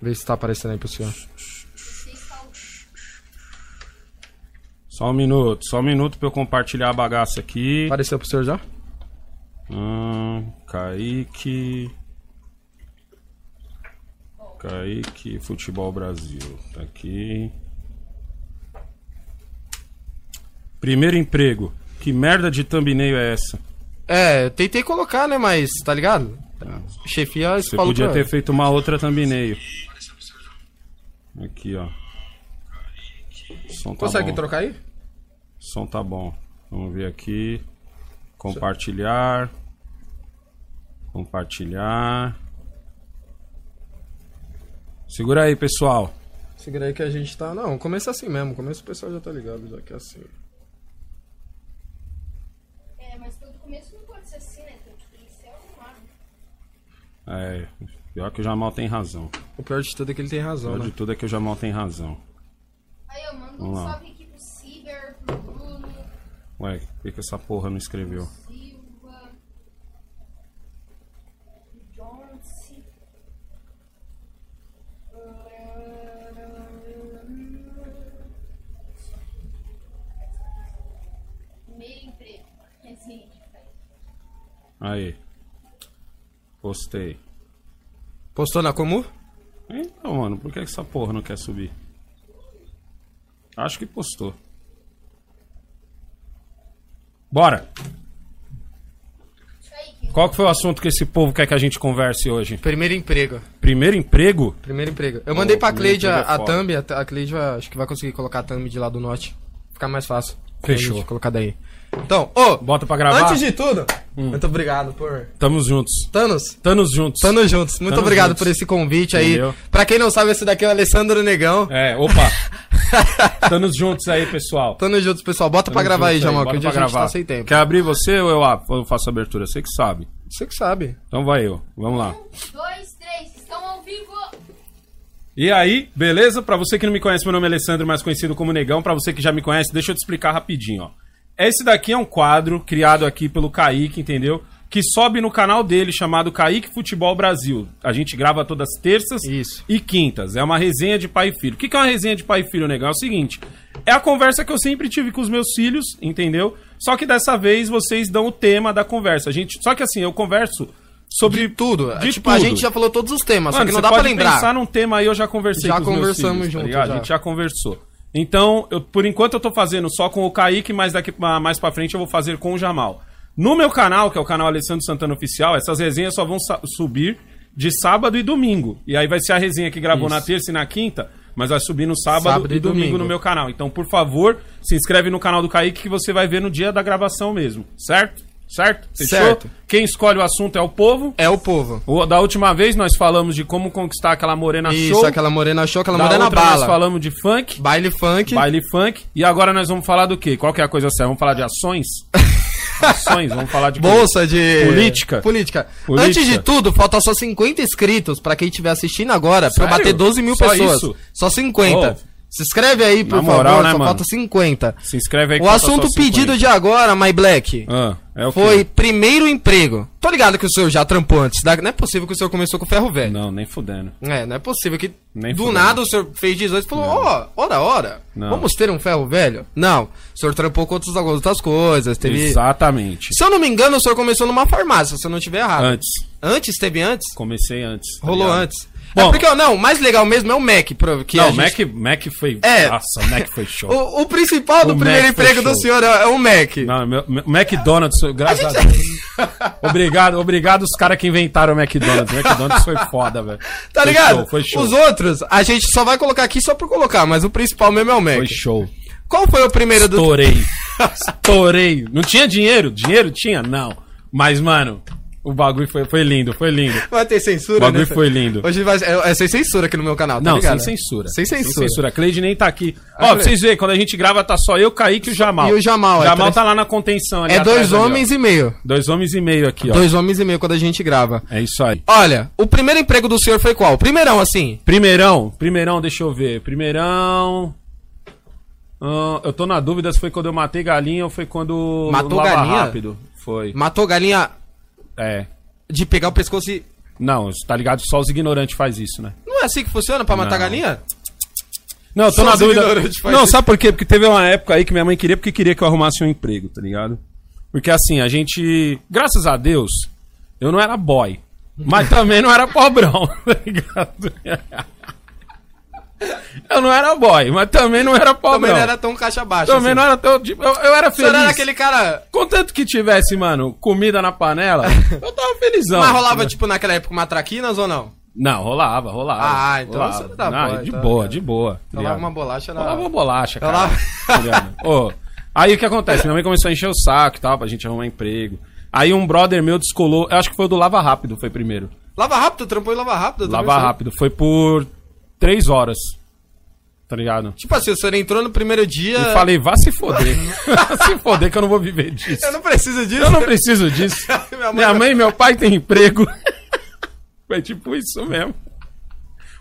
Vê se tá aparecendo aí pro senhor. Só um minuto, só um minuto pra eu compartilhar a bagaça aqui. Apareceu pro senhor já? Hum, Kaique. Kaique Futebol Brasil. Tá aqui. Primeiro emprego. Que merda de thumbnail é essa? É, eu tentei colocar, né, mas, tá ligado? Chefia Você podia ter feito uma outra thumbnail. Aqui, ó. Som tá Consegue bom. trocar aí? Som tá bom. Vamos ver aqui. Compartilhar. Compartilhar. Segura aí, pessoal. Segura aí que a gente tá. Não, começa assim mesmo. Começa o pessoal já tá ligado, já que é assim. É, mas todo começo não pode ser assim, né? Tem que ser arrumado. É, pior que o Jamal tem razão. O pior de tudo é que ele tem O razão, pior né? de tudo é que o Jamal tem razão. Aí eu mando um Vamos lá. salve aqui pro Ciber, pro Bruno, Ué, por que, que essa porra não escreveu? Silva, Jones. Primeiro emprego. Aí. Postei. Postou na Comu? Então, mano, por que essa porra não quer subir? Acho que postou. Bora! Qual que foi o assunto que esse povo quer que a gente converse hoje? Primeiro emprego. Primeiro emprego? Primeiro emprego. Eu mandei pra Cleide a, é a thumb. A, a Cleide acho que vai conseguir colocar a thumb de lá do norte. Ficar mais fácil. Fechou. Colocar daí. Então, ô, Bota pra gravar? antes de tudo, muito obrigado por. Tamo juntos. Thanos, Tamo juntos. Tamo juntos. Muito obrigado juntos. por esse convite aí. Entendeu? Pra quem não sabe, esse daqui é o Alessandro Negão. É, opa. Tamo juntos aí, pessoal. Tamo juntos, pessoal. Bota pra Tamo gravar aí, Jamal, que bota hoje a pra gente tá sem tempo. Quer abrir você ou eu, ou eu faço a abertura? Você que sabe. Você que sabe. Então vai eu. Vamos lá. Um, dois, três, estão ao vivo! E aí, beleza? Pra você que não me conhece, meu nome é Alessandro, mais conhecido como Negão. Pra você que já me conhece, deixa eu te explicar rapidinho, ó. Esse daqui é um quadro criado aqui pelo Kaique, entendeu? Que sobe no canal dele chamado Kaique Futebol Brasil. A gente grava todas as terças Isso. e quintas. É uma resenha de pai e filho. O que é uma resenha de pai e filho, Negão? É o seguinte: é a conversa que eu sempre tive com os meus filhos, entendeu? Só que dessa vez vocês dão o tema da conversa. A gente, só que assim, eu converso sobre De tudo. De tipo, tudo. a gente já falou todos os temas, só Mano, que não você dá pra pode lembrar. pensar num tema aí, eu já conversei Já com os meus conversamos filhos, tá junto, ligado? já. A gente já conversou. Então, eu, por enquanto eu tô fazendo só com o Kaique, mas daqui mais pra frente eu vou fazer com o Jamal. No meu canal, que é o canal Alessandro Santana Oficial, essas resenhas só vão subir de sábado e domingo. E aí vai ser a resenha que gravou Isso. na terça e na quinta, mas vai subir no sábado, Sábado e, e domingo, domingo. no meu canal. Então, por favor, se inscreve no canal do Kaique que você vai ver no dia da gravação mesmo, certo? Certo? Fechou? Certo. Quem escolhe o assunto é o povo. É o povo. O- Da última vez nós falamos de como conquistar aquela morena Isso, show. aquela morena show, aquela da morena outra bala. nós falamos de funk, Baile funk. baile funk. E agora nós vamos falar do quê? Qual que é a coisa séria? Vamos falar de ações? ações, vamos falar de? Bolsa de. Política. Política. Política. Antes de tudo, falta só 50 inscritos pra quem estiver assistindo agora, Sério? bater 12 mil Só pessoas. isso? Só 50. Ô. Se inscreve aí, por Na moral, favor, né, só mano? falta 50. Se inscreve aí O assunto só 50. pedido de agora, My Black, Ah, é o foi primeiro emprego. Tô ligado que o senhor já trampou antes. da- Não é possível que o senhor começou com ferro velho. Não, nem fudendo. É, não é possível que Nem do fudendo. nada o senhor fez 18 e falou, ó, ora, ora, Não. vamos ter um ferro velho? Não, o senhor trampou com outras, outras coisas, teve... Exatamente. Se eu não me engano, o senhor começou numa farmácia, se eu não estiver errado. Antes. Antes, teve antes? Comecei antes. tá Rolou antes. Bom. é porque, não, o mais legal mesmo é o Mac, que Não, a o gente- Mac, Mac foi. É. Nossa, o Mac foi show. O, o principal do O primeiro Mac emprego do senhor é, é o Mac. Não, meu, meu- McDonald's, graças a, Deus. obrigado, obrigado os caras que inventaram o McDonald's. O McDonald's foi foda, velho. Tá Foi ligado? show, foi show. Os outros, a gente só vai colocar aqui só por colocar, mas o principal mesmo é o Mac. Foi show. Qual foi o primeiro do... Estourei. Estourei. Não tinha dinheiro? Dinheiro tinha? Não. Mas, mano, o bagulho foi, foi lindo, foi lindo. Vai ter censura, O bagulho né? foi lindo. Hoje vai, é, é sem censura aqui no meu canal, tá Não, ligado? sem censura. Sem censura. A Cleide nem tá aqui. Ah, Ó, pra vocês verem, quando a gente grava, tá só eu, Kaique e o Jamal. E o Jamal, é Jamal três- tá lá na contenção ali É atrás dois ali, homens e meio. Dois homens e meio aqui, ó. Dois homens e meio quando a gente grava. É isso aí. Olha, o primeiro emprego do senhor foi qual? Primeirão, assim. Primeirão, primeirão, deixa eu ver. Primeirão. Ah, eu tô na dúvida se foi quando eu matei galinha ou foi quando. Matou galinha? rápido. Foi. Matou galinha É. de pegar o pescoço e. Não, tá ligado? Só os ignorantes faz isso, né? Não é assim que funciona pra matar Não. galinha? Não, eu tô Só na os dúvida. ignorantes faz Não, isso. sabe por quê? Porque teve uma época aí que minha mãe queria porque queria que eu arrumasse um emprego, tá ligado? Porque assim, a gente. Graças a Deus, eu não era boy. Mas também não era pobrão, tá ligado? Eu não era boy, mas também não era pobrão. Também não era tão caixa baixa. Também assim. não era tão. Tipo, eu, eu era feliz. era aquele cara. Contanto que tivesse, mano, comida na panela, eu tava felizão. Mas rolava, tipo, naquela época uma traquinas ou não? Não, rolava, rolava. Ah, então rolava. você não dá Não, boy, de então, boa, de boa. tá Rolava uma bolacha na. Rolava uma bolacha, cara. Rolava-? Ô, aí o que acontece? Minha mãe começou a encher o saco e tal, pra gente arrumar emprego. Aí um brother meu descolou, eu acho que foi o do Lava Rápido, foi primeiro. Lava rápido, trampou em lava rápido. Lava. Rápido, foi por três horas. Tá ligado? Tipo assim, o senhor entrou no primeiro dia. E falei, vá se foder. Se foder que eu não vou viver disso. Eu não preciso disso. Eu não preciso disso. Minha mãe- Minha mãe e meu pai têm emprego. Foi tipo isso mesmo.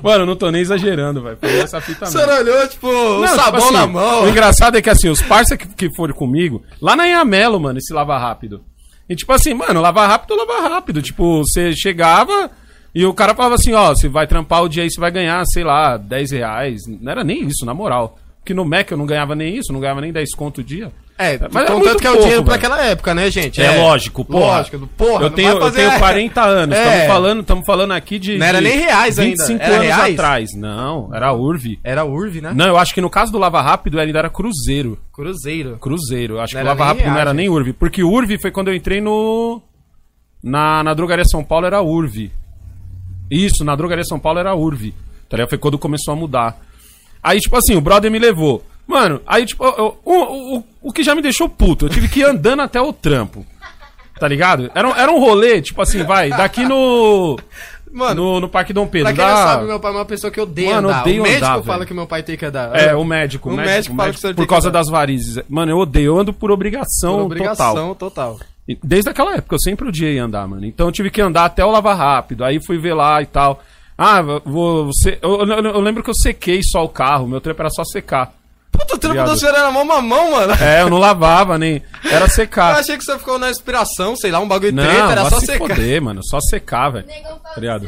Mano, eu não tô nem exagerando, velho. Foi essa fita O mesmo. senhor olhou, tipo, o tipo sabão assim, na mão. O engraçado é que assim, os parça que, que foram comigo, lá na Iamelo, mano, esse lava rápido. E tipo assim, mano, lava rápido, lava rápido. Tipo, você chegava e o cara falava assim, ó, você vai trampar o dia aí, você vai ganhar, sei lá, 10 reais. Não era nem isso, na moral. Porque no Mac eu não ganhava nem isso, não ganhava nem 10 conto o dia. É, Mas é contanto muito que é o dinheiro pra velho. aquela época, né, gente? É, lógico, porra. Lógico, porra. eu não tenho, eu tenho 40 anos, É. estamos falando, estamos falando aqui de. Não era de nem reais ainda, 25 era anos reais? atrás. Não, era URV. Era URV, né? Não, eu acho que no caso do Lava Rápido ainda era Cruzeiro. Cruzeiro. Cruzeiro. Eu acho Não que o Lava Rápido não reais, era nem URV. Porque URV foi quando eu entrei no. Na, na Drogaria São Paulo era URV. Isso, na Drogaria São Paulo era URV. Tá ligado? Foi quando começou a mudar. Aí, tipo assim, o brother me levou. Mano, aí, tipo, eu- o, o, o que já me deixou puto, eu tive que ir andando até o trampo. Tá ligado? Era, um- era um rolê, tipo assim, vai, daqui no. Mano, no, no Parque Dom Pedro. pra quem não sabe, meu pai é uma pessoa que odeia Mano, andar. odeio o médico andar, fala velho. que meu pai tem que andar. É, o médico. O O médico, médico o fala médico, que senhor por causa andar. das varizes. Mano, eu odeio, eu ando por obrigação, Por total. obrigação total. E Desde aquela época, eu sempre odiei andar, mano. Então eu tive que andar até o Lava Rápido. Aí fui ver lá e tal. Ah, vou. Você... Eu, eu- eu lembro que eu sequei só o carro. Meu trampo era só secar. Puta, o trampo do senhor era mão mamão, mano. É, eu não lavava nem. Era Eu secar. achei que você ficou na inspiração, sei lá, um bagulho Não, treta, era vai só se secar. foder, mano. Só secar, velho. Tá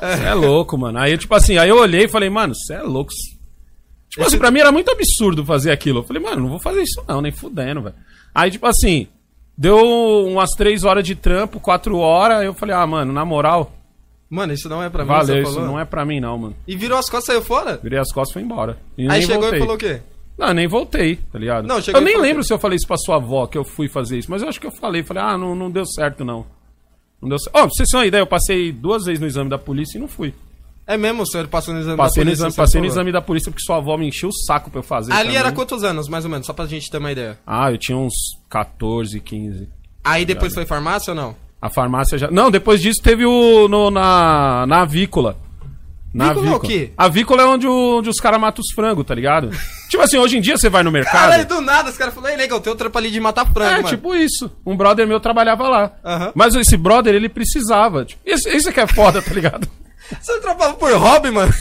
Você é louco, mano. Aí, tipo assim, aí eu olhei e falei, mano, você é louco. Tipo assim, pra mim era muito absurdo fazer aquilo. Eu falei, mano, não vou fazer isso não, nem fudendo, velho. Aí, tipo assim, deu umas três horas de trampo, quatro horas, aí eu falei, ah, mano, na moral, Mano, isso não é pra mim, valeu, isso falou? não é pra mim não, mano. E virou as costas e saiu fora? Virei as costas e fui embora. E Aí chegou voltei. e falou o quê? Não, nem voltei, tá ligado? Não, eu nem lembro se eu falei isso pra sua avó, que eu fui fazer isso, mas eu acho que eu falei. Falei, ah, não, não deu certo, não. Não deu certo. Ó, pra vocês terem uma ideia, eu passei duas vezes no exame da polícia e não fui. É mesmo, o senhor passou no exame Passei, da no polícia? exame, você passei no exame da polícia porque sua avó me encheu o saco pra eu fazer. Ali também. era quantos anos, mais ou menos, só pra gente ter uma ideia. Ah, eu tinha uns 14, 15. Aí depois foi farmácia ou não? A farmácia já. Não, depois disso teve o. No, na, na avícola. Na Avícola é o quê? A avícola é onde, o- onde os caras matam os frangos, tá ligado? tipo assim, hoje em dia você vai no mercado. Caralho, do nada, os caras falaram, ei, legal, tem o trampo ali de matar frango, É, mano. tipo isso. Um brother meu trabalhava lá. Mas esse brother, ele precisava. Tipo, esse, esse que é foda, tá ligado? Você trabalha por hobby, mano?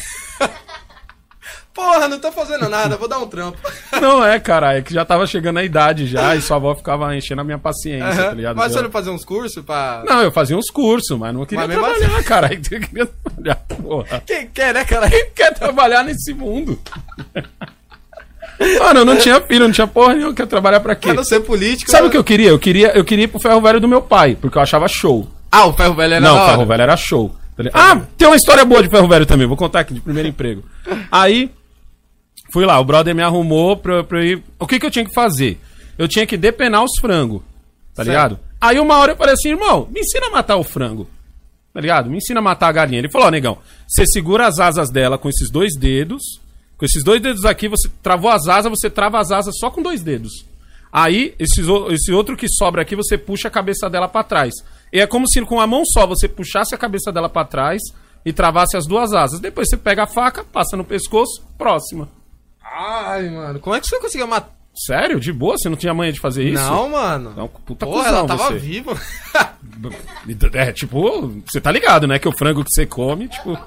Porra, não tô fazendo nada, vou dar um trampo. Não é, cara, é que já tava chegando a idade já e sua avó ficava enchendo a minha paciência, tá ligado? Mas você não fazer uns cursos pra... Não, eu fazia uns cursos, mas não queria Mas trabalhar, cara. Eu queria trabalhar, porra. Quem quer, né, cara? Quem quer trabalhar nesse mundo? Mano, eu não tinha filho, não tinha porra nenhuma, eu quero trabalhar pra quê? Pra não ser político... Sabe o que eu queria? Eu queria, eu queria ir pro ferro velho do meu pai, porque eu achava show. Ah, o ferro velho era não, o ferro velho era show. Tá? Ah, tem uma história boa de ferro velho também, vou contar aqui de primeiro emprego. Aí, fui lá, o brother me arrumou pra, pra ir. O que que eu tinha que fazer? Eu tinha que depenar os frangos, tá Certo. ligado? Aí uma hora eu falei assim, irmão, me ensina a matar o frango. Tá ligado? Me ensina a matar a galinha. Ele falou, ó, negão, você segura as asas dela com esses dois dedos. Com esses dois dedos aqui, você travou as asas, você trava as asas só com dois dedos. Aí, esses esse outro que sobra aqui, você puxa a cabeça dela pra trás. E é como se com a mão só você puxasse a cabeça dela pra trás e travasse as duas asas. Depois você pega a faca, passa no pescoço, próxima. Ai, mano, como é que você conseguiu matar? Sério? De boa? Você não tinha manha de fazer isso? Não, mano. Não, puta Porra, cuzão ela tava você. viva. É, tipo, você tá ligado, né? Que o frango que você come, tipo.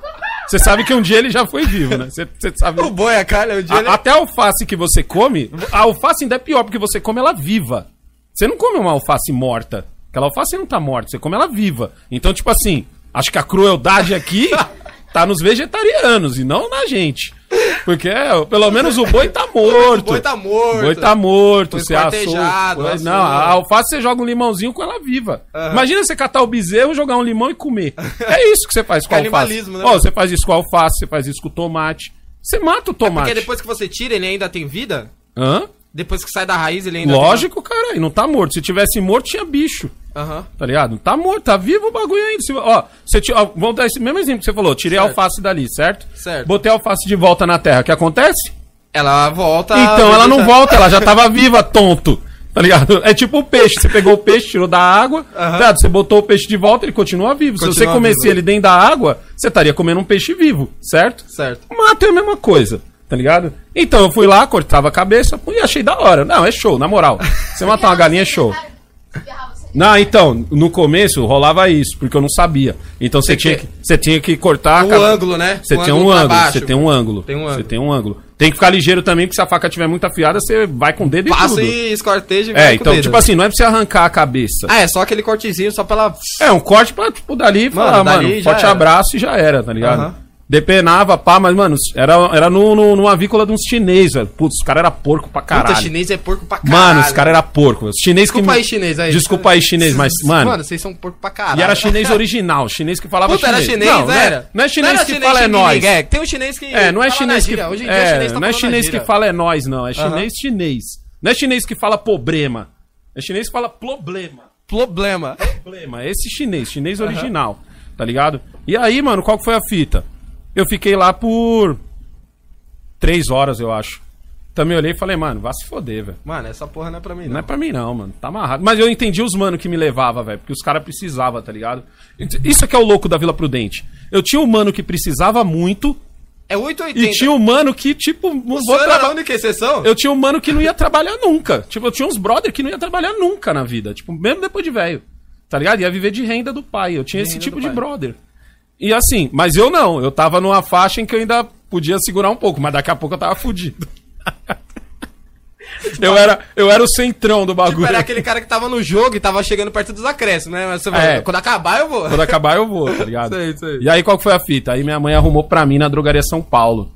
Você sabe que um dia ele já foi vivo, né? Você, você sabe. o boi, a carne, o dia A- ele... Até a alface que você come, a alface ainda é pior, porque você come ela viva. Você não come uma alface morta. Aquela alface não tá morta, você come ela viva. Então, tipo assim, acho que a crueldade aqui tá nos vegetarianos e não na gente. Porque é, pelo menos o boi tá morto. O boi tá morto. O boi tá morto, você assou. esquartejado, Foi- assou. Não, a alface você joga um limãozinho com ela viva. Aham. Imagina você catar o bezerro, jogar um limão e comer. É isso que você faz com a alface. Né? Ó, você faz isso com a alface, você faz isso com o tomate. Você mata o tomate. Porque depois que você tira, ele ainda tem vida? Hã? Depois que sai da raiz, ele ainda Lógico, cara, e não tá morto. Se tivesse morto, tinha bicho. tem... Aham. Tá ligado? Tá morto, tá vivo o bagulho ainda. Se- ó, você ó, vamos dar esse mesmo exemplo que você falou. Tirei a Certo. alface dali, certo? Certo. Botei a alface de volta na terra. O que acontece? Ela volta... então ela não volta, ela já tava viva, tonto. Tá ligado? É tipo o peixe. Você pegou o peixe, tirou da água, tá ligado? Você botou o peixe de volta, ele continua vivo. Se você Continua comesse vivo. ele dentro da água, você estaria comendo um peixe vivo, certo? Certo. Mato é a mesma coisa, tá ligado? Então eu fui lá, cortava a cabeça e achei da hora. Não, é show, na moral. Você matar uma galinha é show. Não, então, no começo rolava isso, porque eu não sabia. Então você tinha que- você tinha que cortar. a O ângulo, né? Você tem um ângulo pra você tem um ângulo. Tem um Você ângulo. tem um ângulo. Tem que ficar ligeiro também, porque se a faca tiver muito afiada, você vai com o dedo e Passa tudo. e escorteja e É, então, tipo assim, não é pra você arrancar a cabeça. Ah, é só aquele cortezinho só pela... É, um corte pra, tipo, dali e falar, Mano, mano, dali já forte era. abraço e já era, tá ligado? Aham. Depenava, pá, mas, mano, era, era no, no, numa avícola de uns chinês, velho. Putz, os caras eram porco pra caralho. Puta, chinês é porco pra caralho. Mano, os caras eram porco. Os chinês Desculpa que. aí, chinês. Aí. Desculpa aí, chinês, mas, mano. Mano, vocês são porco pra caralho. E era chinês original, chinês que falava Puta, era chinês. chinês, não, não é- era? Não é chinês era que chinês fala é nós. É, tem um chinês que. É, não é chinês que. Hoje em dia é, o chinês tá não é chinês que fala é nós, não. É chinês chinês. Não é chinês que fala problema. É chinês que fala problema. Problema. Problema. É esse chinês, chinês original. Tá ligado? E aí, mano, qual que foi a fita? Eu fiquei lá por. Três horas, eu acho. Também olhei e falei, mano, vá se foder, velho. Mano, essa porra não é pra mim, não. Não é pra mim, não, mano. Tá amarrado. Mas eu entendi os mano que me levava, velho. Porque os caras precisavam, tá ligado? Isso é que é o louco da Vila Prudente. Eu tinha um mano que precisava muito. É 880. E tinha um mano que, tipo, O vou era traba- a única exceção? Eu tinha um mano que não ia trabalhar nunca. Tipo, eu tinha uns brother que não ia trabalhar nunca na vida. Tipo, mesmo depois de velho. Tá ligado? Ia viver de renda do pai. Eu tinha esse renda tipo do de pai. brother. E assim, mas eu não. Eu tava numa faixa em que eu ainda podia segurar um pouco, mas daqui a pouco eu tava fudido. eu, era, eu era o centrão do bagulho. Tipo, era aquele cara que tava no jogo e tava chegando perto dos acréscimos, né? Mas você falou, É. quando acabar eu vou. Quando acabar eu vou, tá ligado? Sei, sei. E aí qual que foi a fita? Aí minha mãe arrumou pra mim na drogaria São Paulo.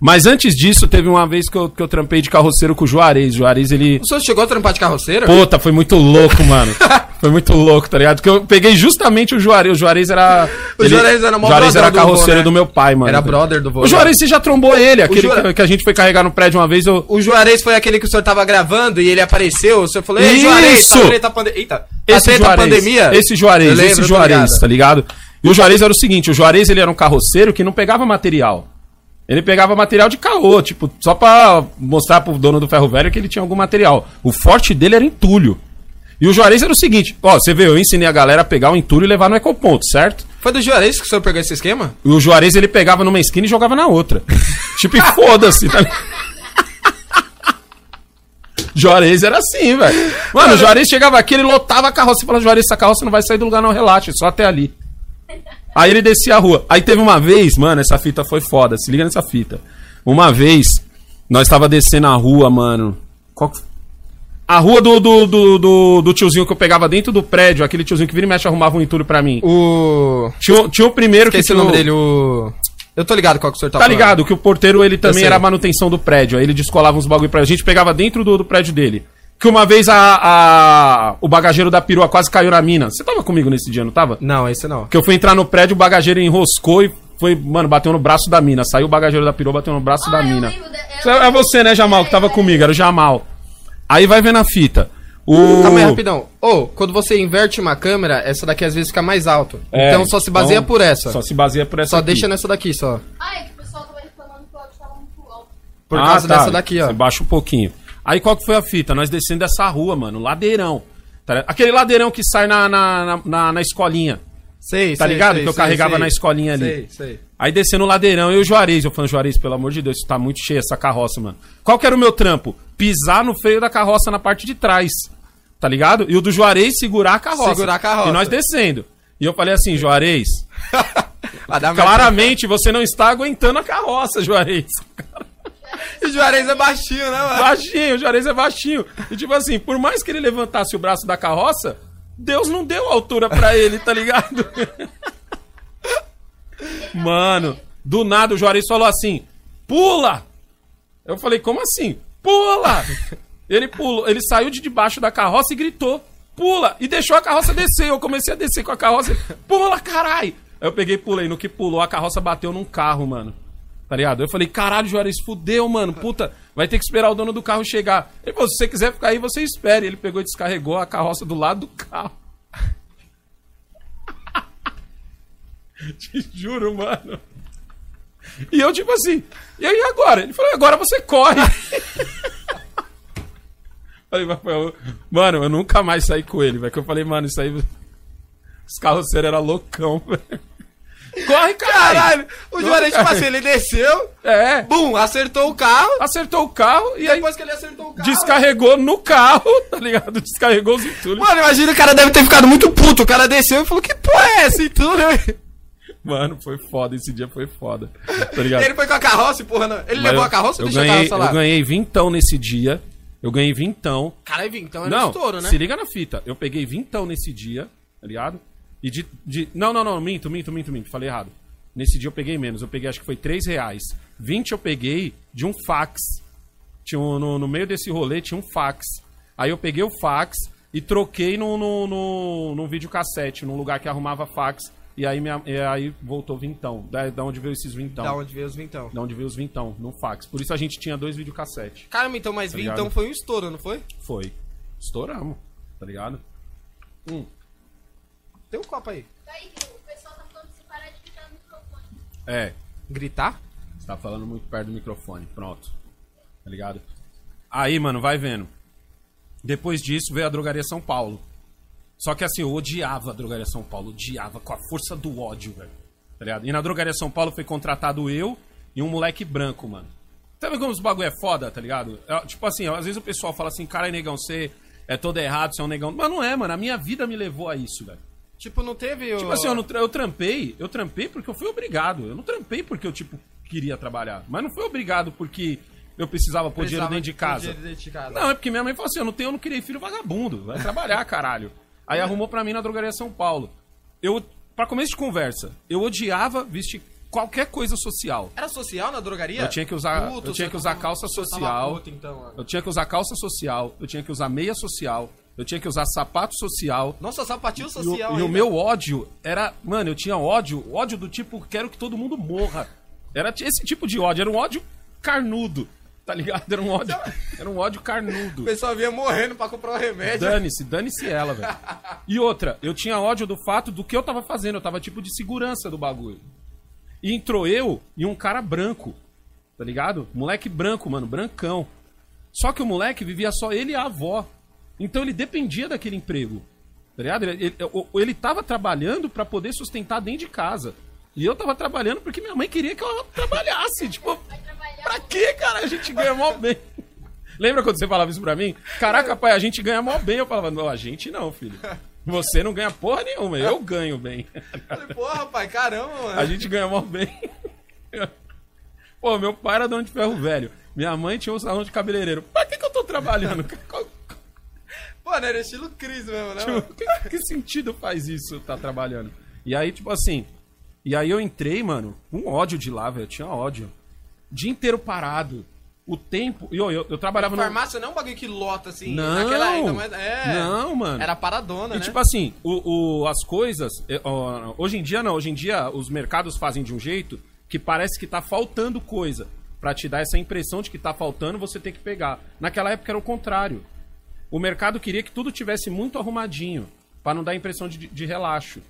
Mas antes disso, teve uma vez que eu, que eu trampei de carroceiro com o Juarez. O Juarez, ele. O senhor chegou a trampar de carroceiro? Puta, foi muito louco, mano. Foi muito louco, tá ligado? Porque eu peguei justamente o Juarez. O Juarez era. O Juarez era mó Juarez era do carroceiro vô, né? do meu pai, mano. Era brother do vô, O Juarez, você já trombou ele, aquele Juarez- que, a gente foi carregar no prédio uma vez. Eu... O Juarez foi aquele que o senhor tava gravando e ele apareceu. O senhor falou, ei, Isso! Juarez, tá treta pandemia. Eita, tá Esse treta Juarez, pandemia? esse Juarez, lembro, esse Juarez, tá ligado? E o Juarez era o seguinte, o Juarez ele era um carroceiro que não pegava material. Ele pegava material de caô, tipo, só pra mostrar pro dono do ferro velho que ele tinha algum material. O forte dele era entulho. E o Juarez era o seguinte, ó, você vê, eu ensinei a galera a pegar o entulho e levar no ecoponto, certo? Foi do Juarez que o senhor pegou esse esquema? O Juarez ele pegava numa esquina e jogava na outra. tipo, e foda-se, tá ligado? Juarez era assim, velho. Mano, o Juarez chegava aqui, ele lotava a carroça e falava: Juarez, essa carroça não vai sair do lugar, não, relaxa, é só até ali. Aí ele descia a rua. Aí teve uma vez, mano, essa fita foi foda, se liga nessa fita. Uma vez, nós tava descendo a rua, mano. Qual que- A rua do, do, do, do, do tiozinho que eu pegava dentro do prédio, aquele tiozinho que vira e mexe arrumava um entulho pra mim. O. Tinha, tinha o primeiro Esqueci que o nome dele, o. Eu tô ligado qual que o senhor tá Tá falando. ligado? Que o porteiro ele também era a manutenção do prédio. Aí ele descolava uns bagulho pra gente, pegava dentro do, do prédio dele. Que uma vez a, a- o bagageiro da perua quase caiu na mina. Você tava comigo nesse dia, não tava? Não, esse não. Que eu fui entrar no prédio, o bagageiro enroscou e foi, mano, bateu no braço da mina. Saiu o bagageiro da perua, bateu no braço da Ah, eu mina. da- Isso É você, né, Jamal, que tava comigo, era o Jamal. Aí vai vendo a fita. O... Calma aí, rapidão. Ô, quando você inverte uma câmera, essa daqui às vezes fica mais alto. É, então só se baseia então, por essa. Só se baseia por essa Só aqui. deixa nessa daqui, só. Ah, é que o pessoal tava reclamando que o áudio tava muito alto. Por Ah, causa tá. dessa daqui, ó. Você baixa um pouquinho. Aí qual que foi a fita? Nós descendo essa rua, mano, ladeirão. Tá? Aquele ladeirão que sai na, na, na, na- escolinha. Sei, Tá sei, ligado? sei, que eu sei, carregava na escolinha ali. Sei, sei. Aí descendo o ladeirão, eu e o Juarez. Eu falando, Juarez, pelo amor de Deus, tá muito cheio essa carroça, mano. Qual que era o meu trampo? Pisar no freio da carroça na parte de trás. Tá ligado? E o do Juarez segurar a carroça. Segurar a carroça. E nós descendo. E eu falei assim, Juarez, claramente você não está aguentando a carroça, Juarez. E o Juarez é baixinho, né, mano? Baixinho, o Juarez é baixinho. E tipo assim, por mais que ele levantasse o braço da carroça, Deus não deu altura pra ele, tá ligado? Mano, do nada o Juarez falou assim: pula! Eu falei, como assim? Pula! Ele pulou, ele saiu de debaixo da carroça e gritou: pula! E deixou a carroça descer. Eu comecei a descer com a carroça. Pula, carai! Aí eu peguei e pulei. No que pulou, a carroça bateu num carro, mano. Tá ligado? Eu falei, caralho, Juarez, fudeu, mano. Puta, vai ter que esperar o dono do carro chegar. Ele falou, se você quiser ficar aí, você espere. Ele pegou e descarregou a carroça do lado do carro. Te juro, mano. E eu, tipo assim, e aí agora? Ele falou, agora você corre. falei, Rafael, mano, eu nunca mais saí com ele, velho. Que eu falei, mano, isso aí. Os carroceiros eram loucão, velho. Corre, caralho! Caralho, o Juarez, tipo assim, ele desceu, É. bum, acertou o carro. Acertou o carro e aí Depois que ele acertou o carro. descarregou no carro, tá ligado? Descarregou os entulhos. Mano, imagina o cara deve ter ficado muito puto. O cara desceu e falou: Que porra é essa? E né? Mano, foi foda. Esse dia foi foda. Tá ligado? Ele foi com a carroça e porra, não. Ele Mas levou eu- a carroça ou deixou ganhei, a carroça lá? Eu ganhei vintão nesse dia. Eu ganhei vintão. Caralho, então era Não, estouro, né? se liga na fita. Eu peguei vintão nesse dia, tá ligado? E de, de... Não, não, não, minto, minto, minto, minto. Falei errado. Nesse dia eu peguei menos. Eu peguei, acho que foi 3 reais. 20 eu peguei de um fax. Tinha um- no, no meio desse rolê tinha um fax. Aí eu peguei o fax e troquei no, no, no, num videocassete, num lugar que arrumava fax. E aí, minha, e aí voltou vintão. Da, da onde veio esses vintão? Da onde veio os vintão? Da onde veio os vintão, no fax. Por isso a gente tinha dois videocassetes. Caramba, então, mas ligado? vintão foi um estouro, não foi? Foi. Estouramos, tá ligado? Tem um copo aí. Tá aí, o pessoal tá falando pra você parar de gritar no microfone. É, Gritar? você tá falando muito perto do microfone. Pronto. Tá ligado? Aí, mano, vai vendo. Depois disso veio a Drogaria São Paulo. Só que assim, eu odiava a Drogaria São Paulo. Odiava com a força do ódio, velho. Tá ligado? E na Drogaria São Paulo foi contratado eu e um moleque branco, mano. Sabe como os bagulho é foda, tá ligado? É, tipo assim, às vezes o pessoal fala assim, cara, negão, você é todo errado, você é um negão. Mas não é, mano. A minha vida me levou a isso, velho. Tipo, não teve o... Tipo assim, eu, não eu trampei, eu trampei porque eu fui obrigado. Eu não trampei porque eu, tipo, queria trabalhar. Mas não fui obrigado porque eu precisava pôr dinheiro dentro de casa. Dentro de casa. Não, é porque minha mãe falou assim: eu não tenho, eu não queria filho vagabundo. Vai trabalhar, caralho. Aí arrumou pra mim na drogaria São Paulo. Eu, pra começo de conversa, eu odiava vestir qualquer coisa social. Era social na drogaria? Eu tinha que usar- eu tinha que usar tava- calça tava social. puto, então. Eu tinha que usar calça social, eu tinha que usar meia social, eu tinha que usar sapato social. Nossa, sapatinho E o- social E o, ainda. meu ódio era. Mano, eu tinha ódio, ódio do tipo, quero que todo mundo morra. Era esse tipo de ódio, era um ódio carnudo. Tá ligado? Era um ódio. Era um ódio carnudo. O pessoal vinha morrendo pra comprar o remédio. Dane-se, dane-se ela, velho. E outra, eu tinha ódio do fato do que eu tava fazendo. Eu tava tipo de segurança do bagulho. E entrou eu e um cara branco. Tá ligado? Moleque branco, mano, brancão. Só que o moleque vivia só ele e a avó. Então ele dependia daquele emprego. Tá ligado? Ele, ele, ele tava trabalhando pra poder sustentar dentro de casa. E eu tava trabalhando porque minha mãe queria que eu trabalhasse. Tipo. Pra quê, cara? A gente ganha mó bem. Lembra quando você falava isso pra mim? Caraca, pai, a gente ganha mó bem. Eu falava, não, a gente não, filho. Você não ganha porra nenhuma, eu ganho bem. Falei, Porra, pai, caramba, mano. A gente ganha mó bem. Pô, meu pai era dono de ferro velho. Minha mãe tinha um salão de cabeleireiro. Pra que, que eu tô trabalhando? Qual- Não era estilo Cris mesmo, né? Tipo, mano? que, que sentido faz isso, tá trabalhando? E aí, tipo assim. E aí eu entrei, mano, com ódio de lá, velho. Tinha ódio. O dia inteiro parado. O tempo. E eu, eu, eu trabalhava no. Farmácia não é um bagulho que lota assim. Não, Naquela ainda, mas é. não, mano. Era paradona, E né? tipo assim, o, o- as coisas. é, hoje em dia não, hoje em dia os mercados fazem de um jeito que parece que tá faltando coisa. Pra te dar essa impressão de que tá faltando, você tem que pegar. Naquela época era o contrário. O mercado queria que tudo tivesse muito arrumadinho, pra não dar impressão de, de relaxo.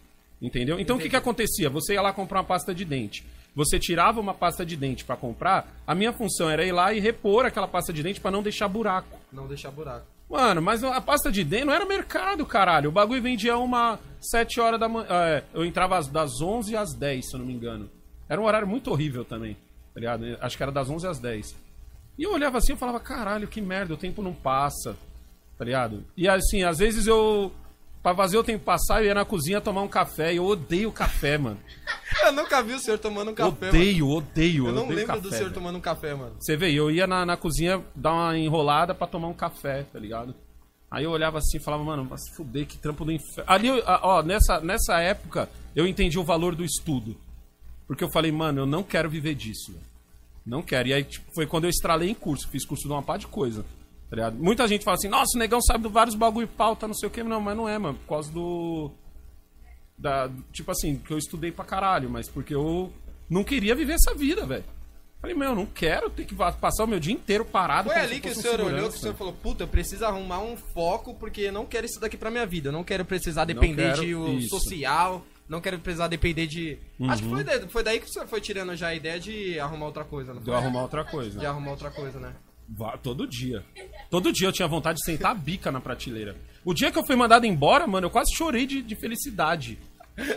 Entendeu? Então o que, que acontecia? Você ia lá comprar uma pasta de dente. Você tirava uma pasta de dente pra comprar, a minha função era ir lá e repor aquela pasta de dente pra não deixar buraco. Não deixar buraco. Mano, mas a pasta de dente não era mercado, caralho. O bagulho vendia uma 7 horas da manhã. É, eu entrava às- das 11 às 10, se eu não me engano. Era um horário muito horrível também, tá ligado? Acho que era das 11 às 10. E eu olhava assim e falava, caralho, que merda, o tempo não passa, tá ligado? E assim, às vezes eu. Pra fazer o tempo passar, eu ia na cozinha tomar um café. E eu odeio café, mano. Eu nunca vi o senhor tomando um café, mano. odeio, odeio. Eu não odeio lembro café, do senhor velho. tomando um café, mano. Você vê, eu ia na, na cozinha dar uma enrolada pra tomar um café, tá ligado? Aí eu olhava assim e falava, mano, mas fuder, que trampo do inferno. Ali, eu- ó, nessa, nessa época, eu entendi o valor do estudo. Porque eu falei, mano, eu não quero viver disso. Não quero. E aí, tipo, foi quando eu estralei em curso. Fiz curso de uma par de coisa. Tá ligado? Muita gente fala assim, nossa, o negão sabe de vários bagulho pauta, não sei o que. Não, mas não é, mano. Por causa do. Da, tipo assim, que eu estudei pra caralho, mas porque eu não queria viver essa vida, velho. Falei, meu, eu não quero ter que passar o meu dia inteiro parado. Foi ali que o senhor olhou, que o senhor falou, puta, eu preciso arrumar um foco, porque eu não quero isso daqui pra minha vida. Eu não quero precisar depender quero de o social, não quero precisar depender de... Acho que Uhum. foi, daí- foi daí que o senhor foi tirando já a ideia de arrumar outra coisa, não De foi? eu arrumar outra coisa. De arrumar outra coisa, né? Todo dia. Todo dia eu tinha vontade de sentar a bica na prateleira. O dia que eu fui mandado embora, mano, eu quase chorei de, de felicidade.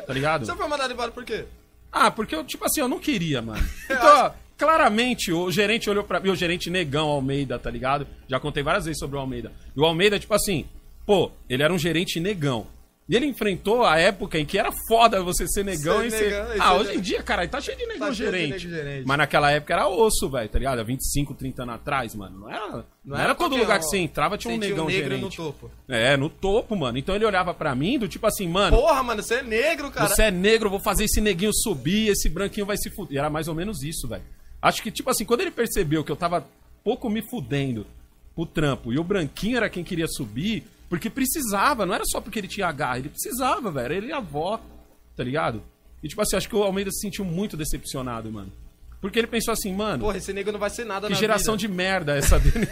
Tá ligado? Senhor foi mandado embora por quê? Ah, porque eu, tipo assim, eu não queria, mano. Então, ó, claramente, o gerente olhou pra mim, o gerente negão Almeida, tá ligado? Já contei várias vezes sobre o Almeida. E o Almeida, tipo assim, pô, ele era um gerente negão. E ele enfrentou a época em que era foda você ser negão Ser e ser. negão Ah, hoje em dia, cara, tá cheio de negão Tá cheio de gerente. gerente. Mas naquela época era osso, velho, tá ligado? Há 25, 30 anos atrás, mano. Não era, não era todo lugar um, que você entrava tinha um negão negro gerente. no topo. É, no topo, mano. Então ele olhava pra mim do tipo assim, mano. Porra, mano, você é negro, cara. Você é negro, vou fazer esse neguinho subir, esse branquinho vai se fuder. Era mais ou menos isso, velho. Acho que, tipo assim, quando ele percebeu que eu tava pouco me fudendo pro trampo e o branquinho era quem queria subir, porque precisava, não era só porque ele tinha garra, ele precisava, velho. Ele e a avó, tá ligado? E, tipo assim, acho que o Almeida se sentiu muito decepcionado, mano. Porque ele pensou assim, mano, Porra, esse negro não vai ser nada que geração vida. de merda é essa dele.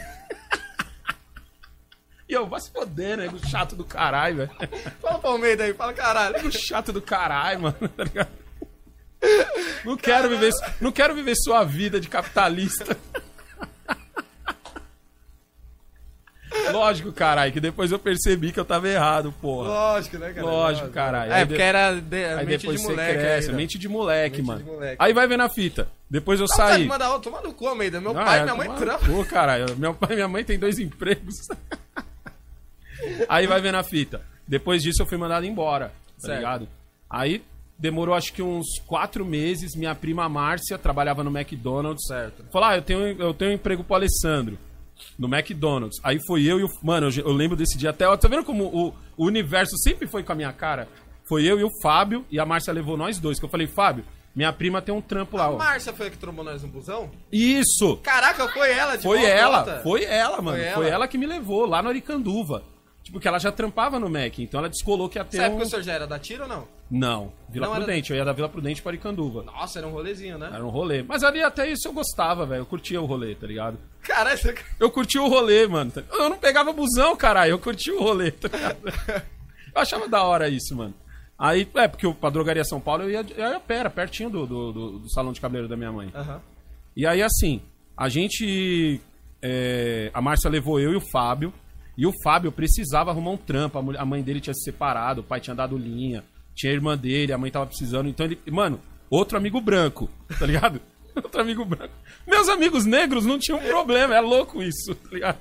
e eu, vai se foder, nego chato do caralho, velho. Fala pra Almeida aí, fala caralho. Nego chato do caralho, mano, tá ligado? Não quero viver, não quero viver sua vida de capitalista. Lógico, caralho, que depois eu percebi que eu tava errado, porra. Lógico, né, cara? Lógico, caralho. É, Aí porque de- era de, Aí mente depois de você moleque. cresce, ainda. mente de moleque, Mente mano. de moleque. Aí vai vendo a fita. Depois eu Não, saí. manda outro, toma no cu, Almeida. Meu Ah, pai é, e minha mãe no cu, caralho. Meu pai e minha mãe têm dois empregos. Aí vai vendo a fita. Depois disso eu fui mandado embora, tá Certo. ligado? Aí demorou acho que uns quatro meses. Minha prima Márcia trabalhava no McDonald's. Certo. Falou, ah, eu tenho, eu tenho um emprego pro Alessandro. No McDonald's. Aí foi eu e o. Mano, eu, eu lembro desse dia até. Tá vendo como o, o universo sempre foi com a minha cara? Foi eu e o Fábio, e a Márcia levou nós dois. Que eu falei, Fábio, minha prima tem um trampo lá, A ó. Márcia foi a que trombou nós no busão? Isso! Caraca, foi ela de Foi ela, alta? foi ela, mano. Foi Foi ela? ela. que me levou lá no Aricanduva. Tipo, que ela já trampava no Mac, então ela descolou que ia ter Nessa um... época o senhor já era da tira ou não? Não, Vila Não era- Prudente. Eu ia da Vila Prudente para Aricanduva. Nossa, era um rolezinho, né? Era um rolê. Mas ali até isso eu gostava, velho. Eu curtia o rolê, tá ligado? Caralho, você... Eu curtia o rolê, mano. tá- Eu não pegava busão, caralho. Eu curtia o rolê, tá ligado? Eu achava da hora isso, mano. Aí, é, porque eu, pra drogaria São Paulo eu ia, eu ia a pé, era pertinho do, do, do- do salão de cabeleiro da minha mãe. Aham. E aí, assim, a gente. é, a Márcia levou eu e o Fábio. E o Fábio precisava arrumar um trampo. A, mulher- a mãe dele tinha se separado, o pai tinha dado linha. Tinha a irmã dele, a mãe tava precisando. Então ele. Mano, outro amigo branco, tá ligado? outro amigo branco. Meus amigos negros não tinham problema, é louco isso, tá ligado?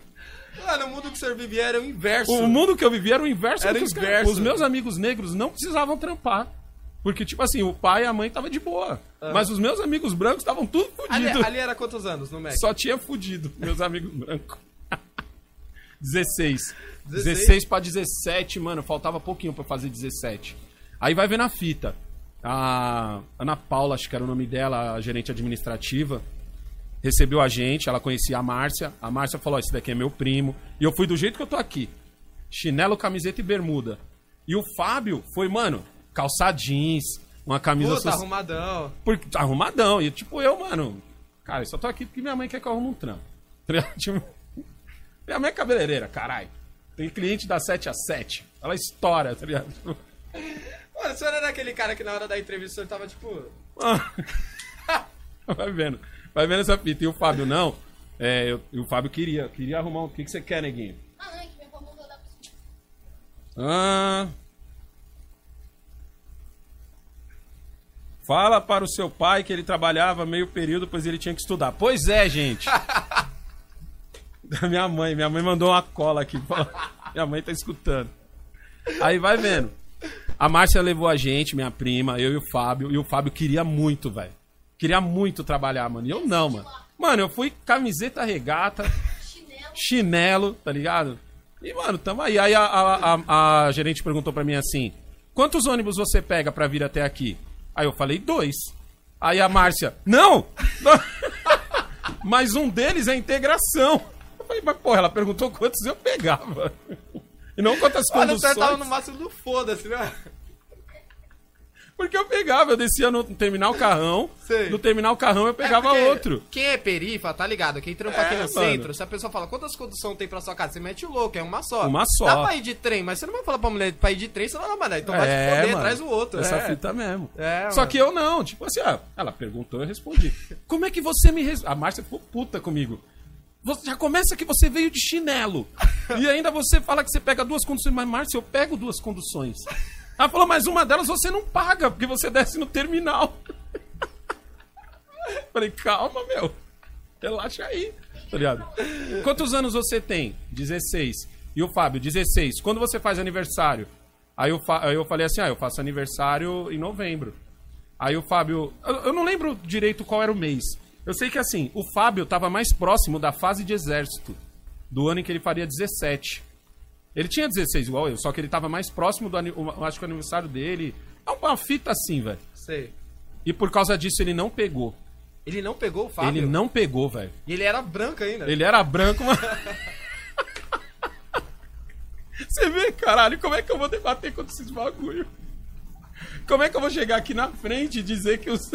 Mano, o mundo que o senhor vivia era o inverso. O mundo que eu vivia era o inverso Era o caras- inverso. Os meus amigos negros não precisavam trampar. Porque, tipo assim, o pai e a mãe tava de boa. Mas os meus amigos brancos estavam tudo Ali, fodidos. ali era quantos anos no Mac? Só tinha fudido, meus amigos brancos. 16. 16? 16 pra 17, mano, faltava pouquinho pra fazer 17. Aí vai ver na fita. A Ana Paula, acho que era o nome dela, a gerente administrativa, recebeu a gente, ela conhecia a Márcia. A Márcia falou: "Ó, esse daqui é meu primo. E eu fui do jeito que eu tô aqui. Chinelo, camiseta e bermuda. E o Fábio foi, mano, calça jeans, uma camisa Puta, soci- arrumadão. porque, arrumadão. E tipo, eu, mano, cara, eu só tô aqui porque minha mãe quer que eu arrume um trampo. Tá? Tipo, minha mãe é cabeleireira, caralho. Tem cliente das 7 às 7. Ela estoura, tá ligado? Mano, o senhor era aquele cara que na hora da entrevista o senhor tava tipo. vai vendo. Vai vendo essa fita. E o Fábio, não. É, eu- e o Fábio queria. Queria arrumar um. O que, que você quer, neguinho? Ah, não, é que minha avó mandou dar pro senhor. Ah. Fala para o seu pai que ele trabalhava meio período, pois ele tinha que estudar. Pois é, gente. Da minha mãe. Minha mãe mandou uma cola aqui. Minha mãe tá escutando. Aí vai vendo. A Márcia levou a gente, minha prima, eu e o Fábio. E o Fábio queria muito, velho. Queria muito trabalhar, mano. E eu não, mano. Mano, eu fui camiseta regata, Chinelo. chinelo, tá ligado? E, mano, tamo aí. Aí a, a, a- a gerente perguntou pra mim assim: quantos ônibus você pega pra vir até aqui? Aí eu falei, dois. Aí a Márcia, não! Mas um deles é integração. Eu falei, mas porra, ela perguntou quantos eu pegava. E não quantas Olha, o conduções. cara tava no máximo do foda-se, né? Porque eu pegava, eu descia no terminal carrão, Sei. no terminal carrão eu pegava É outro. Quem é perifa, tá ligado? Quem trampa É, aqui no mano. centro, se a pessoa fala quantas conduções tem pra sua casa, você mete o louco, é uma só. Uma só. Dá pra ir de trem, mas você não vai falar pra mulher pra ir de trem, você vai lá, mano, então vai te foder, mano, traz o outro. Essa é. fita mesmo. É, Só mano. que eu não, tipo assim, ah, ela perguntou, eu respondi. Como é que você me res... A Márcia ficou puta comigo. Você já começa que você veio de chinelo. e ainda você fala que você pega duas conduções. Mas, Márcia, eu pego duas conduções. Ela falou, mas uma delas você não paga, porque você desce no terminal. Falei, calma, meu. Relaxa aí. Tá ligado? Quantos anos você tem? 16. E o Fábio, 16. Quando você faz aniversário? Aí eu, fa- aí eu falei assim, ah, eu faço aniversário em novembro. Aí o Fábio. Eu não lembro direito qual era o mês. Eu sei que assim, o Fábio tava mais próximo da fase de exército. Do ano em que ele faria 17. Ele tinha 16 igual eu, só que ele tava mais próximo do acho que o aniversário dele. É uma fita assim, velho. Sei. E por causa disso ele não pegou. Ele não pegou o Fábio? Ele não pegou, velho. E ele era branco ainda. Ele era branco, mas. Você vê, caralho, como é que eu vou debater contra esses bagulho? Como é que eu vou chegar aqui na frente e dizer que os.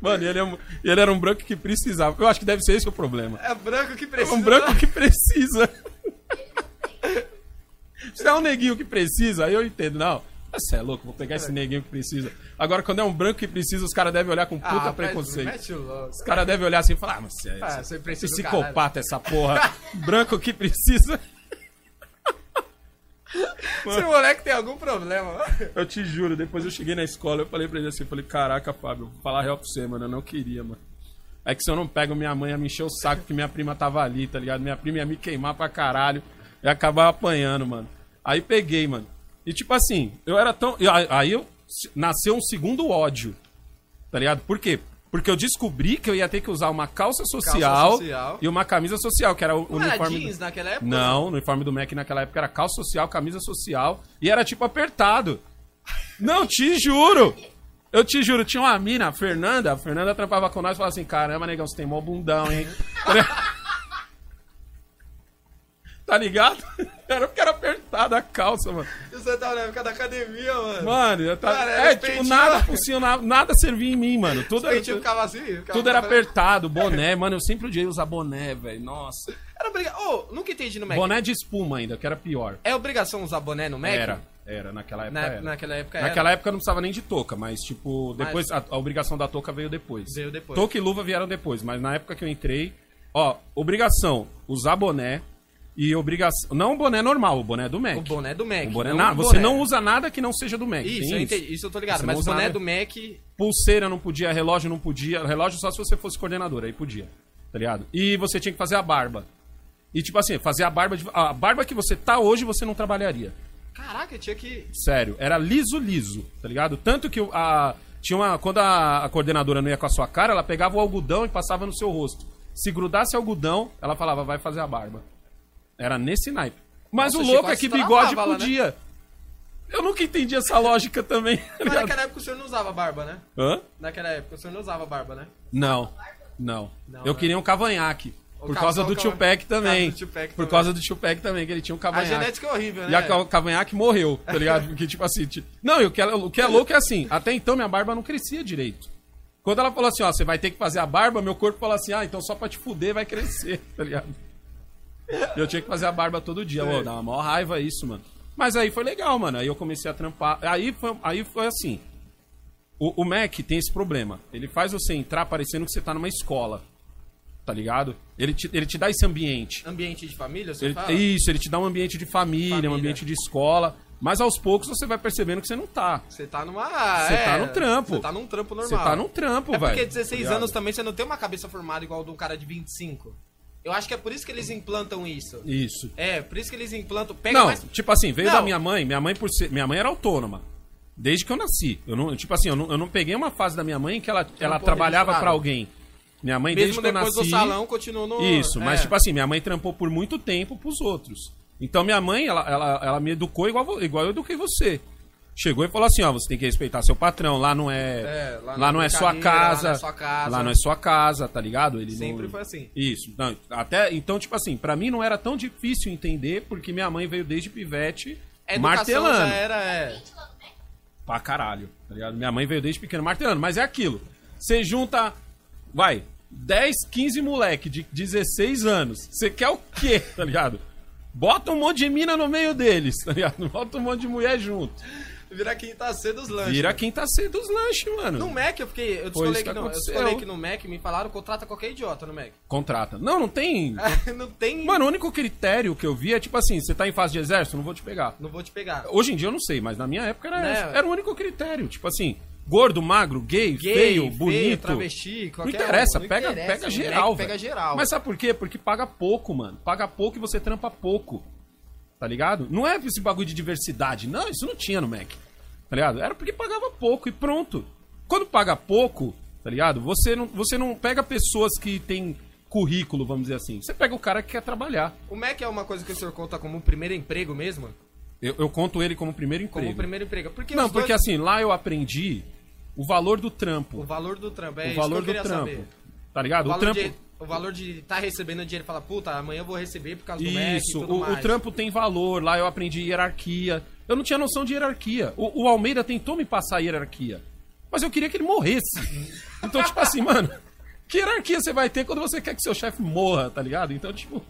Mano, ele, é ele era um branco que precisava. Eu acho que deve ser esse o problema. É branco que É precisa. um branco que precisa. Se é um neguinho que precisa, aí eu entendo. Não, você é louco, vou pegar esse neguinho que precisa. Agora, quando é um branco que precisa, os caras devem olhar com puta Ah, preconceito. Mete o louco. Os caras devem olhar assim e falar, ah, mas você é, Ah, psicopata essa porra. Branco que precisa. Esse moleque tem algum problema. Eu te juro, depois eu cheguei na escola, eu falei pra ele assim, eu falei, caraca, Fábio, vou falar real pra você, mano, eu não queria, mano. É que se eu não pego minha mãe, ia me encher o saco que minha prima tava ali, tá ligado? Minha prima ia me queimar pra caralho. E acabar apanhando, mano. Aí peguei, mano. E tipo assim, eu era tão. Aí eu nasceu um segundo ódio. Tá ligado? Por quê? Porque eu descobri que eu ia ter que usar uma calça social, social. e uma camisa social, que era o Não era uniforme. jeans naquela época? Não, o uniforme do Mac naquela época era calça social, camisa social e era tipo apertado. Não, te juro. Eu te juro, tinha uma mina, a Fernanda, a Fernanda trampava com nós e falava assim: caramba, negão, você tem mó bundão, hein? tá ligado? Era porque era apertada a calça, mano. Você tava na época da academia, mano. Mano, eu tava. Cara, é, tipo, nada funcionava, nada servia em mim, mano. Tudo, era, ficava assim. ficava tudo era apertado, boné, mano. Eu sempre odiei usar boné, velho. Nossa. Era obrigação. Ô, nunca entendi no Mac. Boné de espuma ainda, que era pior. É obrigação usar boné no Mac? Era, era, naquela época Na- era. naquela época era. Naquela época não precisava nem de touca, mas tipo, depois a, a obrigação da touca veio depois. Veio depois. Touca e luva vieram depois, mas na época que eu entrei, ó, obrigação, usar boné e obrigação, não o boné normal, o boné do Mac. O boné do Mac. O boné não na- você boné. não usa nada que não seja do Mac. Isso, eu entendi. Isso eu tô ligado. Você mas o boné nada. do Mac. Pulseira não podia, relógio não podia. Relógio só se você fosse coordenador, aí podia. Tá ligado? E você tinha que fazer a barba. E tipo assim, fazer a barba de- a barba que você tá hoje você não trabalharia. Caraca, tinha que. Sério, era liso liso, tá ligado? Tanto que a tinha uma quando a, a coordenadora não ia com a sua cara, ela pegava o algodão e passava no seu rosto. Se grudasse algodão, ela falava, vai fazer a barba. Era nesse naipe. Mas Nossa, o louco é que bigode né? podia. Eu nunca entendi essa lógica também. tá Mas ligado? naquela época o senhor não usava barba, né? Hã? Naquela época o senhor não usava barba, né? Não, não. Não, eu né? queria um cavanhaque. O Por ca- causa do ca- Tupac também. Do Por também. causa do Tupac também, que ele tinha um A cavanhaque. genética é horrível, né? E a o cavanhaque morreu, tá ligado? Porque, tipo assim. Não, e o que, é, o que é louco é assim: até então minha barba não crescia direito. Quando ela falou assim, ó, você vai ter que fazer a barba, meu corpo falou assim, ah, então só pra te fuder vai crescer, tá ligado? Eu tinha que fazer a barba todo dia. Ô, dá uma maior raiva isso, mano. Mas aí foi legal, mano. Aí eu comecei a trampar. Aí foi, aí foi assim. O, o Mac tem esse problema. Ele faz você entrar parecendo que você tá numa escola. Tá ligado? Ele te, ele te dá esse ambiente. Ambiente de família, você Ele- fala? isso, ele te dá um ambiente de família, Família. um ambiente de escola. Mas aos poucos você vai percebendo que você não tá. Você tá numa. Você é, tá no trampo. Você tá num trampo normal. Você tá num trampo, É velho. porque 16 tá ligado? anos também você não tem uma cabeça formada igual de um cara de 25. Eu acho que é por isso que eles implantam isso. Isso. É, por isso que eles implantam. Pega Não, mais. tipo assim, veio Não. da minha mãe. Minha mãe, por ser, minha mãe era autônoma. Desde que eu nasci. Eu não, tipo assim, eu não, eu não peguei uma fase da minha mãe que ela, ela pô, trabalhava pra alguém. Minha mãe, desde Mesmo que eu depois nasci... do salão, continuou no. Isso, mas é. tipo assim, minha mãe trampou por muito tempo pros outros. Então minha mãe, ela, ela, ela me educou igual, igual eu eduquei você. Chegou e falou assim, ó, você tem que respeitar seu patrão, lá não é, É, lá, lá não é tem sua cadeira, lá casa, não é sua casa. lá não é sua casa, tá ligado? Ele Sempre não... foi assim. Isso, não, até, então, tipo assim, pra mim não era tão difícil entender, porque minha mãe veio desde pivete A martelando. já era. É. Pra caralho, tá ligado? Minha mãe veio desde pequeno martelando, mas é aquilo. Você junta, vai, 10, 15 moleque de 16 anos. Você quer o quê, tá ligado? Bota um monte de mina no meio deles, tá ligado? Bota um monte de mulher junto. Vira quinta C dos lanches. Vira quem tá cedo dos lanches, mano. No Mac eu fiquei. Eu descolei que, que eu descolei que no Mac me falaram contrata qualquer idiota no Mac. Contrata. Não, não tem. não tem. Mano, o único critério que eu vi é tipo assim: você tá em fase de exército, não vou te pegar. Não vou te pegar. Hoje em dia eu não sei, mas na minha época era, Né? era o único critério. Tipo assim, gordo, magro, gay, Gay, feio, feio, bonito. travesti, Não interessa, um, não pega, interessa, pega geral. Pega geral. Mas sabe por quê? Porque paga pouco, mano. Paga pouco e você trampa pouco. Tá ligado? Não é esse bagulho de diversidade. Não, isso não tinha no Mac. Tá ligado? Era porque pagava pouco e pronto. Quando paga pouco, tá ligado? Você não, você não pega pessoas que têm currículo, vamos dizer assim. Você pega o cara que quer trabalhar. O Mac é uma coisa que o senhor conta como um primeiro emprego mesmo? Eu, eu conto ele como primeiro Como emprego. um primeiro emprego. Porque Não, porque dois- assim, lá eu aprendi o valor do trampo. O valor do trampo, é o isso valor que eu do trampo. saber. Tá ligado? O O, trampo. de, o valor de estar recebendo dinheiro e falar, puta, amanhã eu vou receber por causa do Mac e Isso, o, o trampo tem valor, lá eu aprendi hierarquia. Eu não tinha noção de hierarquia. O, o Almeida tentou me passar hierarquia. Mas eu queria que ele morresse. Então, tipo assim, mano, que hierarquia você vai ter quando você quer que seu chefe morra, tá ligado? Então, tipo.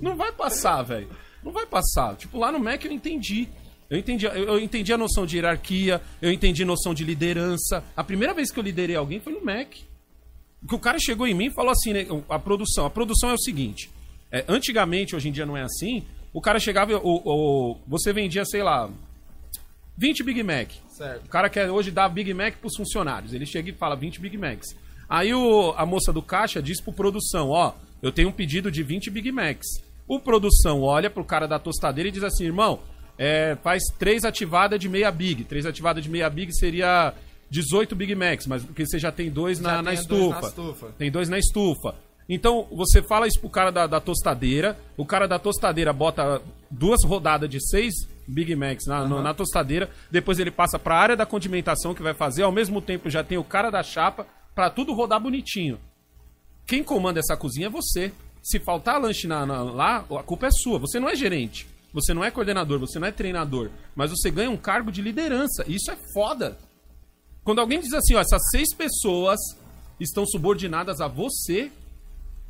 Não vai passar, velho. Não vai passar. Tipo, lá no Mac eu entendi. Eu entendi, eu, eu entendi a noção de hierarquia, eu entendi a noção de liderança. A primeira vez que eu liderei alguém foi no Mac. Que o cara chegou em mim e falou assim, né, a produção. A produção é o seguinte. é, antigamente, hoje em dia não é assim. O cara chegava, o, o- você vendia, sei lá, 20 Big Mac. Certo. O cara quer hoje dar Big Mac pros funcionários. Ele chega e fala 20 Big Macs. Aí o- a moça do caixa diz pro produção, ó, eu tenho um pedido de 20 Big Macs. O produção olha pro cara da tostadeira e diz assim, irmão, é, faz três ativadas de meia Big. Três ativadas de meia Big seria 18 Big Macs, mas porque você já tem dois na, Já na tem dois estufa. na estufa. Tem dois na estufa. Então, você fala isso pro cara da, da tostadeira, o cara da tostadeira bota duas rodadas de seis Big Macs na, no- na tostadeira, depois ele passa pra área da condimentação que vai fazer, ao mesmo tempo já tem o cara da chapa, pra tudo rodar bonitinho. Quem comanda essa cozinha é você. Se faltar lanche na- na- lá, a culpa é sua. Você não é gerente, você não é coordenador, você não é treinador, mas você ganha um cargo de liderança. Isso é foda. Quando alguém diz assim, ó, essas seis pessoas estão subordinadas a você,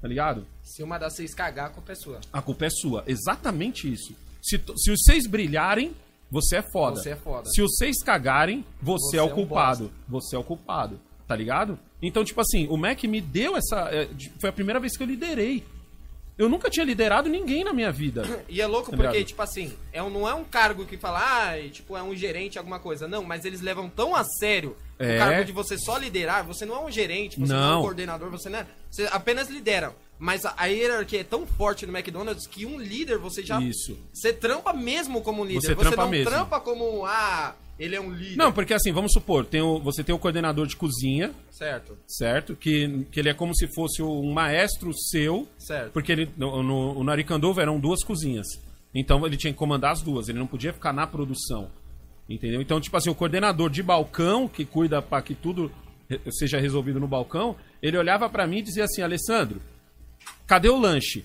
tá ligado? Se uma das seis cagar, a culpa é sua. A culpa é sua. Exatamente isso. Se, se os seis brilharem, você é foda. Você é foda. Se os seis cagarem, você, Você é é o um culpado. você é o culpado. Tá ligado? Então, tipo assim, o Mac me deu essa. é, de- Foi a primeira vez que eu liderei. Eu nunca tinha liderado ninguém na minha vida. E é louco Tá porque, ligado? tipo assim, é um, não é um cargo que fala, ah, tipo, é um gerente, alguma coisa. Não, mas eles levam tão a sério É. o cargo de você só liderar. Você não é um gerente, você não, é Não. um coordenador, você não é. Você apenas lidera. Mas a, a hierarquia é tão forte no McDonald's que um líder você já. Isso. Você trampa mesmo como líder. Você Você, trampa não mesmo. trampa como, ah, ele é um líder. Não, porque assim, vamos supor, tem o- você tem o coordenador de cozinha, Certo, certo? Que, que ele é como se fosse um maestro seu, certo. Porque ele, no, no, no Aricanduva eram duas cozinhas. Então ele tinha que comandar as duas, ele não podia ficar na produção. Entendeu? Então, tipo assim, o coordenador de balcão, que cuida para que tudo seja resolvido no balcão, ele olhava pra mim e dizia assim: Alessandro, cadê o lanche?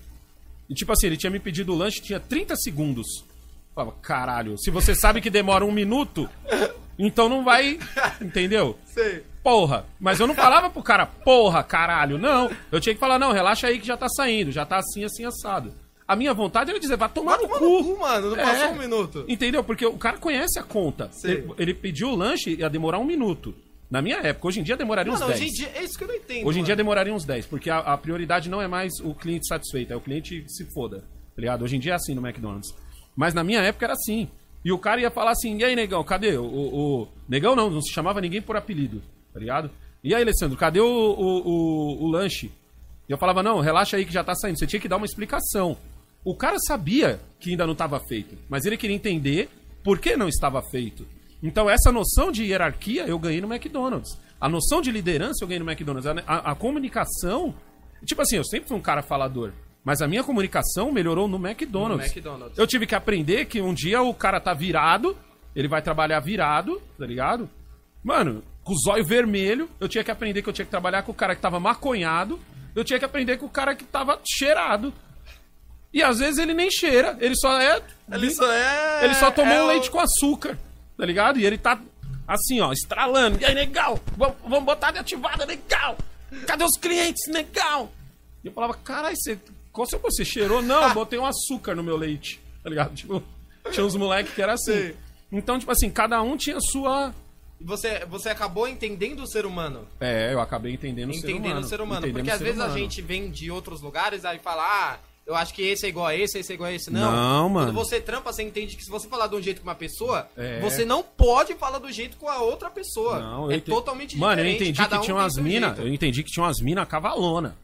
E tipo assim, ele tinha me pedido o lanche, tinha 30 segundos. Eu Falava, caralho, se você sabe que demora um minuto, então não vai. Entendeu? Sei. porra. Mas eu não falava pro cara, porra, caralho. Não. Eu tinha que falar, não, relaxa aí que já tá saindo, já tá assim, assim, assado. A minha vontade era dizer, vai tomar no Toma cu. no cu, mano, não É. passou um minuto. Entendeu? Porque o cara conhece a conta. Ele, ele pediu o lanche e ia demorar um minuto. Na minha época, hoje em dia demoraria Mano, uns 10. hoje em dia, é isso que eu não entendo. Hoje em dia mano. demoraria uns 10, porque a, a prioridade não é mais o cliente satisfeito, é o cliente se foda. Tá ligado? Hoje em dia é assim no McDonald's. Mas na minha época era assim. E o cara ia falar assim: e aí, negão, cadê? O, o, o- Negão não, não se chamava ninguém por apelido, tá ligado? E aí, Alessandro, cadê o, o, o, o lanche? E eu falava: não, relaxa aí que já tá saindo. Você tinha que dar uma explicação. O cara sabia que ainda não estava feito, mas ele queria entender por que não estava feito. Então, essa noção de hierarquia eu ganhei no McDonald's. A noção de liderança eu ganhei no McDonald's. A, a- a comunicação. Tipo assim, eu sempre fui um cara falador. Mas a minha comunicação melhorou no McDonald's. No McDonald's. Eu tive que aprender que um dia o cara tá virado ele vai trabalhar virado, tá ligado? Mano, com o zóio vermelho, eu tinha que aprender que eu tinha que trabalhar com o cara que tava maconhado, eu tinha que aprender com o cara que tava cheirado. E às vezes ele nem cheira, ele só é. Ele só é. Ele só tomou é um o- leite com açúcar, tá ligado? E ele tá assim, ó, estralando. E aí, legal, vamos, vamos botar de ativada, legal. Cadê os clientes, legal? E eu falava, caralho, você. Qual seu você cheirou? Não, eu botei um açúcar no meu leite, tá ligado? Tipo, tinha uns moleques que era assim. Sei. Então, tipo assim, cada um tinha sua. Você, você acabou entendendo o ser humano. É, eu acabei entendendo o ser entendendo humano. o ser humano. entendendo Porque às vezes a humano. gente vem de outros lugares aí fala, ah, eu acho que esse é igual a esse, esse é igual a esse. Não, Não, mano. Quando você trampa, você entende que se você falar de um jeito com uma pessoa, É. você não pode falar do jeito com a outra pessoa. Não, é eu ente- totalmente Mano, eu diferente. entendi cada que um tinha umas minas. Eu entendi que tinha umas minas cavalona.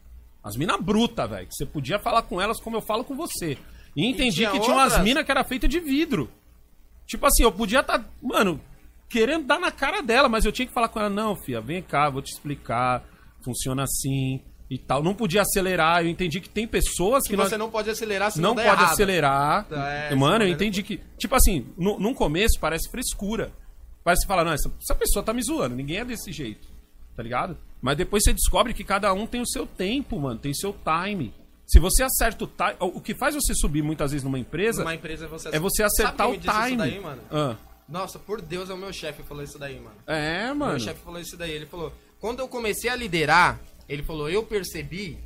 As minas bruta, velho. Que você podia falar com elas como eu falo com você. E entendi tinha que tinha umas outras? minas que era feita de vidro. Tipo assim, eu podia estar, mano, querendo dar na cara dela, mas eu tinha que falar com ela, não, filha, vem cá, vou te explicar. Funciona assim e tal. Não podia acelerar. Eu entendi que tem pessoas que, Que nós- você não pode acelerar se não, não pode errado. acelerar. É, Mano, eu entendi que. Tipo assim, no, num começo parece frescura. Parece que fala, não, essa, essa pessoa tá me zoando, ninguém é desse jeito. Tá ligado? Mas depois você descobre que cada um tem o seu tempo, mano, tem o seu time. Se você acerta o time. O que faz você subir muitas vezes numa empresa Numa empresa você é você acertar o time. Isso daí, mano? Ah. Nossa, por Deus, é o meu chefe que falou isso daí, mano. É, Meu mano. chefe falou isso daí. Ele falou: quando eu comecei a liderar, ele falou: eu percebi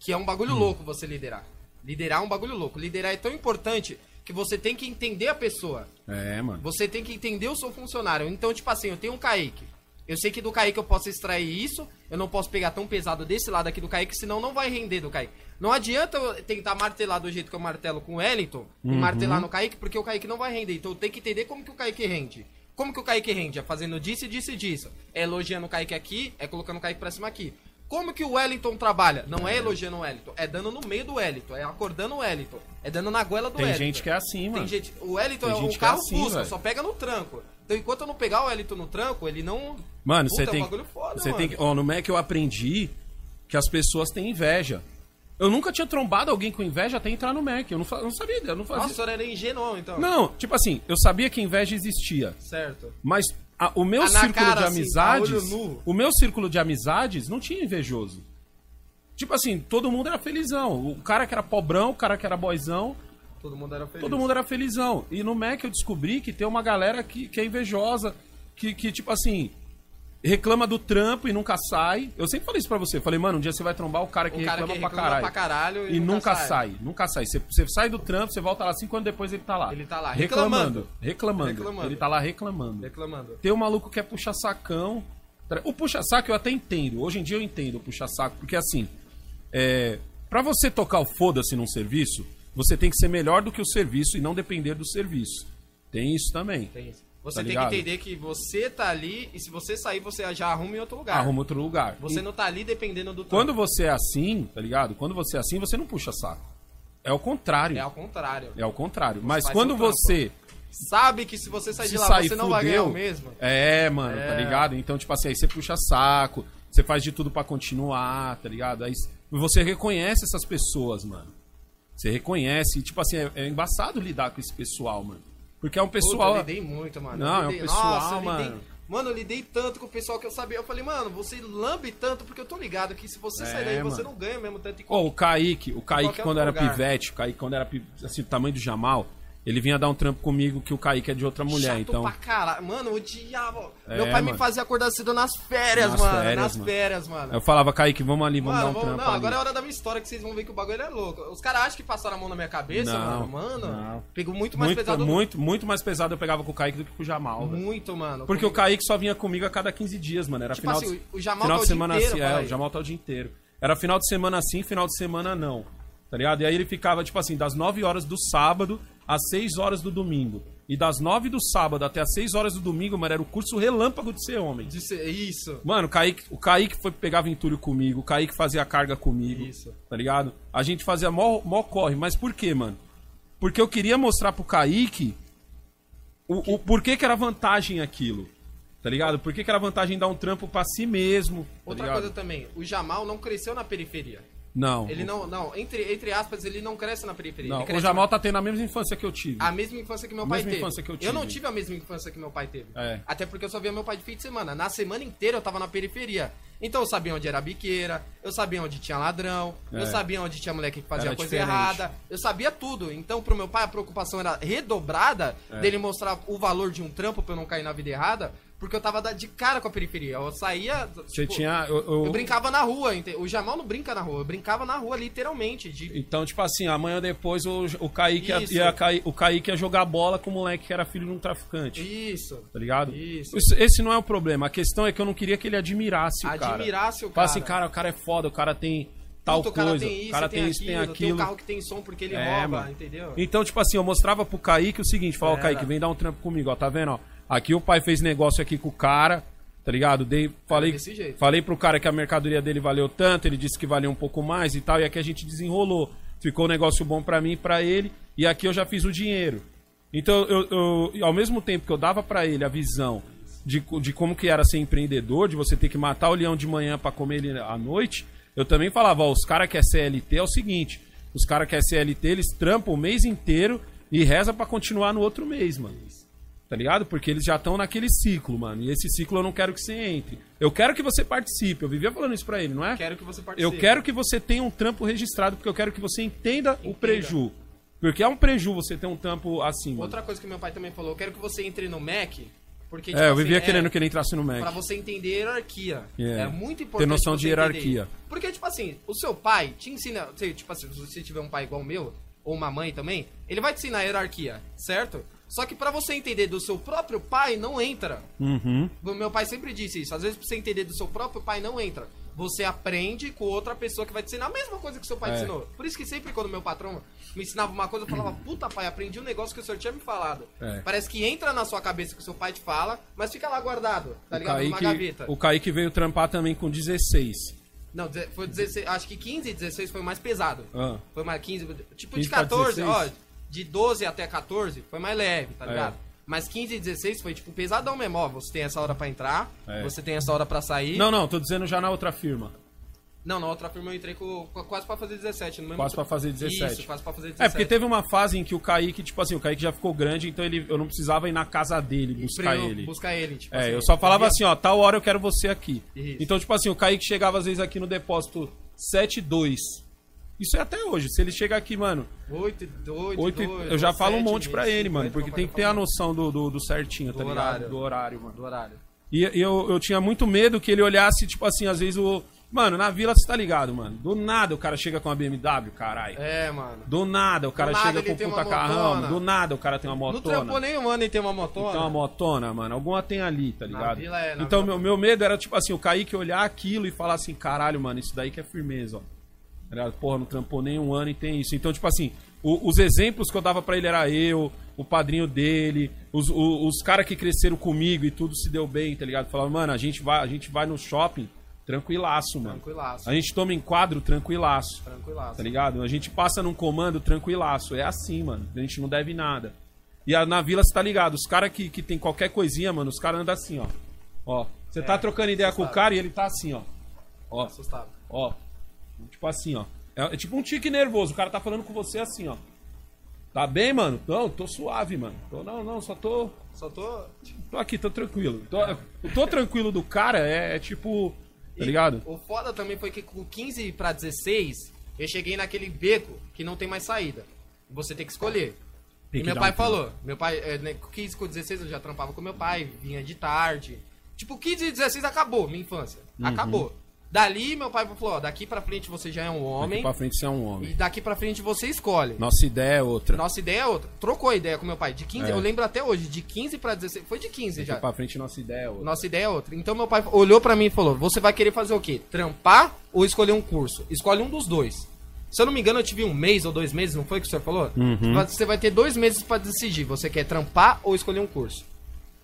que é um bagulho Hum. louco você liderar. Liderar é um bagulho louco. Liderar é tão importante que você tem que entender a pessoa. É, mano. Você tem que entender o seu funcionário. Então, tipo assim, eu tenho um Kaique. Eu sei que do Kaique eu posso extrair isso. Eu não posso pegar tão pesado desse lado aqui do Kaique, senão não vai render do Kaique. Não adianta eu tentar martelar do jeito que eu martelo com o Wellington e Uhum. martelar no Kaique, porque o Kaique não vai render. Então eu tenho que entender como que o Kaique rende. Como que o Kaique rende? É fazendo disso, disso e disso. É elogiando o Kaique aqui, é colocando o Kaique pra cima aqui. Como que o Wellington trabalha? Não é elogiando o Wellington, é dando no meio do Wellington, é acordando o Wellington, é dando na goela do Tem Wellington. gente que é assim, mano. Tem gente, o Wellington Tem é que é carro assim, Fusca, velho. só pega no tranco. Então enquanto eu não pegar o Wellington no tranco, ele não. Mano, você é um tem. você tem que. Ó, no Mac eu aprendi que as pessoas têm inveja. Eu nunca tinha trombado alguém com inveja até entrar no Mac. Eu não, eu não sabia, eu não fazia. Nossa, senhor era ingênuo, então. Não, tipo assim, eu sabia que inveja existia. Certo. Mas a- o meu Ah, na círculo cara, de assim, amizades. a nu. o meu círculo de amizades não tinha invejoso. Tipo assim, todo mundo era felizão. O cara que era pobrão, o cara que era boizão, Todo mundo era feliz. todo mundo era felizão. E no Mac eu descobri que tem uma galera que, que é invejosa, que, que, tipo assim, reclama do trampo e nunca sai. Eu sempre falei isso pra você. Falei, mano, um dia você vai trombar o cara que O cara reclama, que pra, reclama caralho. pra caralho E, nunca sai. nunca sai. Você, você sai do trampo, você volta lá cinco anos depois ele tá lá. Ele tá lá, reclamando. reclamando. Reclamando. Ele tá lá reclamando. Reclamando. Tem um maluco que é puxa-sacão. O puxa-saco eu até entendo. Hoje em dia eu entendo o puxa-saco. Porque assim, é, para você tocar o foda-se num serviço, você tem que ser melhor do que o serviço e não depender do serviço. Tem isso também. Tem isso. Você Tá tem ligado? que entender que você tá ali e se você sair, você já arruma em outro lugar. Arruma outro lugar. Você E não tá ali dependendo do Quando trampo. você é assim, tá ligado? Quando você é assim, você não puxa saco. É o contrário. É ao contrário. É o contrário. Mas faz quando você Sabe que se você sair se de lá, sair você não vai ganhar fudeu, o mesmo. É, mano, É. tá ligado? Então, tipo assim, aí você puxa saco, você faz de tudo pra continuar, tá ligado? Aí você reconhece essas pessoas, mano. Você reconhece, e, tipo assim, é, é embaçado lidar com esse pessoal, mano. Porque é um Puta, pessoal. eu lidei muito, mano. Não, Eu é um lidei- pessoal, Nossa, eu lidei- mano. Mano, eu lidei tanto com o pessoal que eu sabia. Eu falei, mano, você lambe tanto, porque eu tô ligado que se você É, sair daí, você mano. não ganha mesmo tanto. Ó, o Kaique, o Kaique qualquer quando era lugar. pivete, o Kaique quando era assim, do tamanho do Jamal, ele vinha dar um trampo comigo que o Kaique é de outra mulher, Chato então. pra caralho. Mano, o diabo. É, Meu pai me mano. fazia acordar cedo nas férias, Nas mano. férias, nas mano. férias, mano. Eu falava, Kaique, vamos ali, vamos Mano, dar um vamos- trampo não, ali. agora é hora da minha história que vocês vão ver que o bagulho é louco. Os caras acham que passaram a mão na minha cabeça, Não, mano. Mano, não. pegou muito mais muito, pesado. muito, muito mais pesado eu pegava com o Kaique do que com o Jamal, velho. Muito, mano. Porque o Comigo- Kaique só vinha comigo a cada 15 dias, mano. Era Tipo final, assim, de, o Jamal final tá de o dia semana inteiro, assim, é, o Jamal tá o dia inteiro. Era final de semana sim, final de semana não. Tá ligado? E aí ele ficava, tipo assim, das 9 horas do sábado às 6 horas do domingo. E das 9 do sábado até as 6 horas do domingo, mano, era o curso relâmpago de ser homem. De ser- Isso. Mano, o Kaique, o Kaique foi pegar Ventúrio comigo, o Kaique fazia a carga comigo. Isso. Tá ligado? A gente fazia mó, mó corre. Mas por quê, mano? Porque eu queria mostrar pro Kaique o, o porquê que era vantagem aquilo. Tá ligado? Por que, que era vantagem dar um trampo pra si mesmo. Tá Outra ligado? coisa também, o Jamal não cresceu na periferia. Não. Ele não, não, entre, entre aspas, ele não cresce na periferia. Não, o Jamal tá tendo a mesma infância que eu tive. a mesma infância que meu A pai mesma teve. infância que eu não tive. tive a mesma infância que meu pai teve. É. Até porque eu só via meu pai de fim de semana. Na semana inteira eu tava na periferia. Então eu sabia onde era a biqueira, eu sabia onde tinha ladrão, É. eu sabia onde tinha moleque que fazia Era coisa diferente. errada. Eu sabia tudo. Então pro meu pai a preocupação era redobrada É. dele mostrar o valor de um trampo pra eu não cair na vida errada. Porque eu tava de cara com a periferia. Eu saía. Você tipo, tinha. eu- eu- Eu brincava na rua, o Jamal não brinca na rua, eu brincava na rua literalmente. De... Então, tipo assim, amanhã depois o, o, Kaique ia, ia o Kaique ia jogar bola com o moleque que era filho de um traficante. Isso. Tá ligado? Isso. Esse, esse não é o problema. A questão é que eu não queria que ele admirasse o cara. Admirasse o Fala cara. assim, cara, o cara é foda, o cara tem tal Puta, o cara coisa. tem isso, o cara tem isso, tem aquilo. um carro que tem som porque ele É, rouba, mano. entendeu? Então, tipo assim, eu mostrava pro Kaique o seguinte, Era. Kaique, vem dar um trampo comigo, ó, tá vendo, ó? Aqui o pai fez negócio aqui com o cara, tá ligado? Dei, falei, jeito. falei pro cara que a mercadoria dele valeu tanto, ele disse que valia um pouco mais e tal, e aqui a gente desenrolou. Ficou um negócio bom pra mim e pra ele, e aqui eu já fiz o dinheiro. Então, eu, eu- ao mesmo tempo que eu dava pra ele a visão de, de como que era ser empreendedor, de você ter que matar o leão de manhã pra comer ele à noite, eu também falava, ó, os caras que é CLT é o seguinte, os caras que é CLT, eles trampam o mês inteiro e reza pra continuar no outro mês, mano. Tá ligado? Porque eles já estão naquele ciclo, mano. E esse ciclo eu não quero que você entre. Eu quero que você participe. Eu vivia falando isso pra ele, não é? Quero que você Eu participe. quero que você tenha um trampo registrado, porque eu quero que você entenda, o preju. Porque é um preju você ter um trampo assim, mano. Outra coisa que meu pai também falou, eu quero que você entre no Mac, porque É, eu assim, vivia é querendo que ele entrasse no Mac. Pra você entender hierarquia. É. É muito Ter importante. noção de hierarquia. Porque, tipo assim, o seu pai te ensina. Tipo assim, se você tiver um pai igual o meu, ou uma mãe também, ele vai te ensinar hierarquia, certo? Só que pra você entender do seu próprio pai, não entra. Uhum. O meu pai sempre disse isso. Às vezes, pra você entender do seu próprio pai, não entra. Você aprende com outra pessoa que vai te ensinar a mesma coisa que seu pai É. te ensinou. Por isso que sempre quando meu patrão me ensinava uma coisa, eu falava, puta pai, aprendi um negócio que o senhor tinha me falado. É. Parece que entra na sua cabeça que o seu pai te fala, mas fica lá guardado, tá ligado? Numa Kaique, gaveta. o Kaique veio trampar também com 16. Não, foi 16, acho que 15 e 16 foi mais pesado. Ah. Foi mais 15, tipo 15 de pra 14, 16? ó, de 12 até 14 foi mais leve, tá É. ligado? Mas 15 e 16 foi tipo pesadão mesmo, ó, você tem essa hora pra entrar, É. você tem essa hora pra sair. Não, não, tô dizendo já na outra firma. Não, na outra firma eu entrei com, quase pra fazer 17. No mesmo Quase pra fazer 17. Isso, quase pra fazer 17. É, porque teve uma fase em que o Kaique, tipo assim, o Kaique já ficou grande, então ele, eu não precisava ir na casa dele buscar ele. Buscar ele, tipo É, assim, eu só falava assim, ó, tal hora eu quero você aqui. Isso. Então, tipo assim, o Kaique chegava às vezes aqui no depósito 7-2. Isso é até hoje. Se ele chega aqui, mano, 8, 8, 8, eu já falo um monte pra ele, mano. Porque tem que ter a noção do, do, do certinho, tá Do ligado? horário. Do horário, mano. do horário. E e eu, eu tinha muito medo que ele olhasse, tipo assim, às vezes o. Mano, na vila você tá ligado, mano. Do nada o cara chega com uma BMW, caralho. É, mano. Do nada o cara nada chega com tem puta carrão. Do nada o cara tem uma Não motona. trampou nenhum ano e tem uma motona. Tem uma motona, mano. Alguma tem ali, tá ligado? vila é, na então, vila- meu, meu medo era, tipo assim, o Kaique olhar aquilo e falar assim, caralho, mano, isso daí que é firmeza, ó. Tá? Porra, não trampou nem um ano e tem isso. Então, tipo assim, o- os exemplos que eu dava pra ele era eu, o padrinho dele, os, o- os caras que cresceram comigo e tudo se deu bem, tá ligado? Falava, mano, a gente vai, a gente vai no shopping tranquilaço, mano. Tranquilaço. A gente toma enquadro tranquilaço. Tranquilaço. Tá ligado? A gente passa num comando tranquilaço. É assim, mano. A gente não deve nada. E a- na vila você tá ligado? Os caras que, que tem qualquer coisinha, mano, os caras andam assim, ó. Ó. Você tá trocando ideia com o cara e ele tá assim, ó. Ó, Assustado. ó. Tipo assim, ó. É, é tipo um tique nervoso. O cara tá falando com você assim, ó. Tá bem, mano? Não, tô suave, mano. Tô, não, não, só tô. Só tô. Tô aqui, tô tranquilo. Tô, o tô tranquilo do cara é, é tipo. Tá ligado? O foda também foi que com 15 pra 16, eu cheguei naquele beco que não tem mais saída. Você tem que escolher. Tem e que meu dar pai um falou, meu pai, é, né, com 15 com 16 eu já trampava com meu pai, vinha de tarde. Tipo, 15 e 16 acabou minha infância. Uhum. Acabou. Dali, meu pai falou, ó, daqui pra frente você já é um Daqui homem pra frente você é um e homem. daqui pra frente você escolhe. Nossa ideia é outra. Nossa ideia é outra. Trocou a ideia com meu pai. De 15, É. eu lembro até hoje, de 15 pra 16, foi de 15 já. Daqui pra frente nossa ideia é outra. Nossa ideia é outra. Então meu pai olhou pra mim e falou: Você vai querer fazer o quê? Trampar ou escolher um curso? Escolhe um dos dois. Se eu não me engano, eu tive um mês ou dois meses, não foi que o senhor falou? Uhum. Você vai ter dois meses pra decidir. Você quer trampar ou escolher um curso?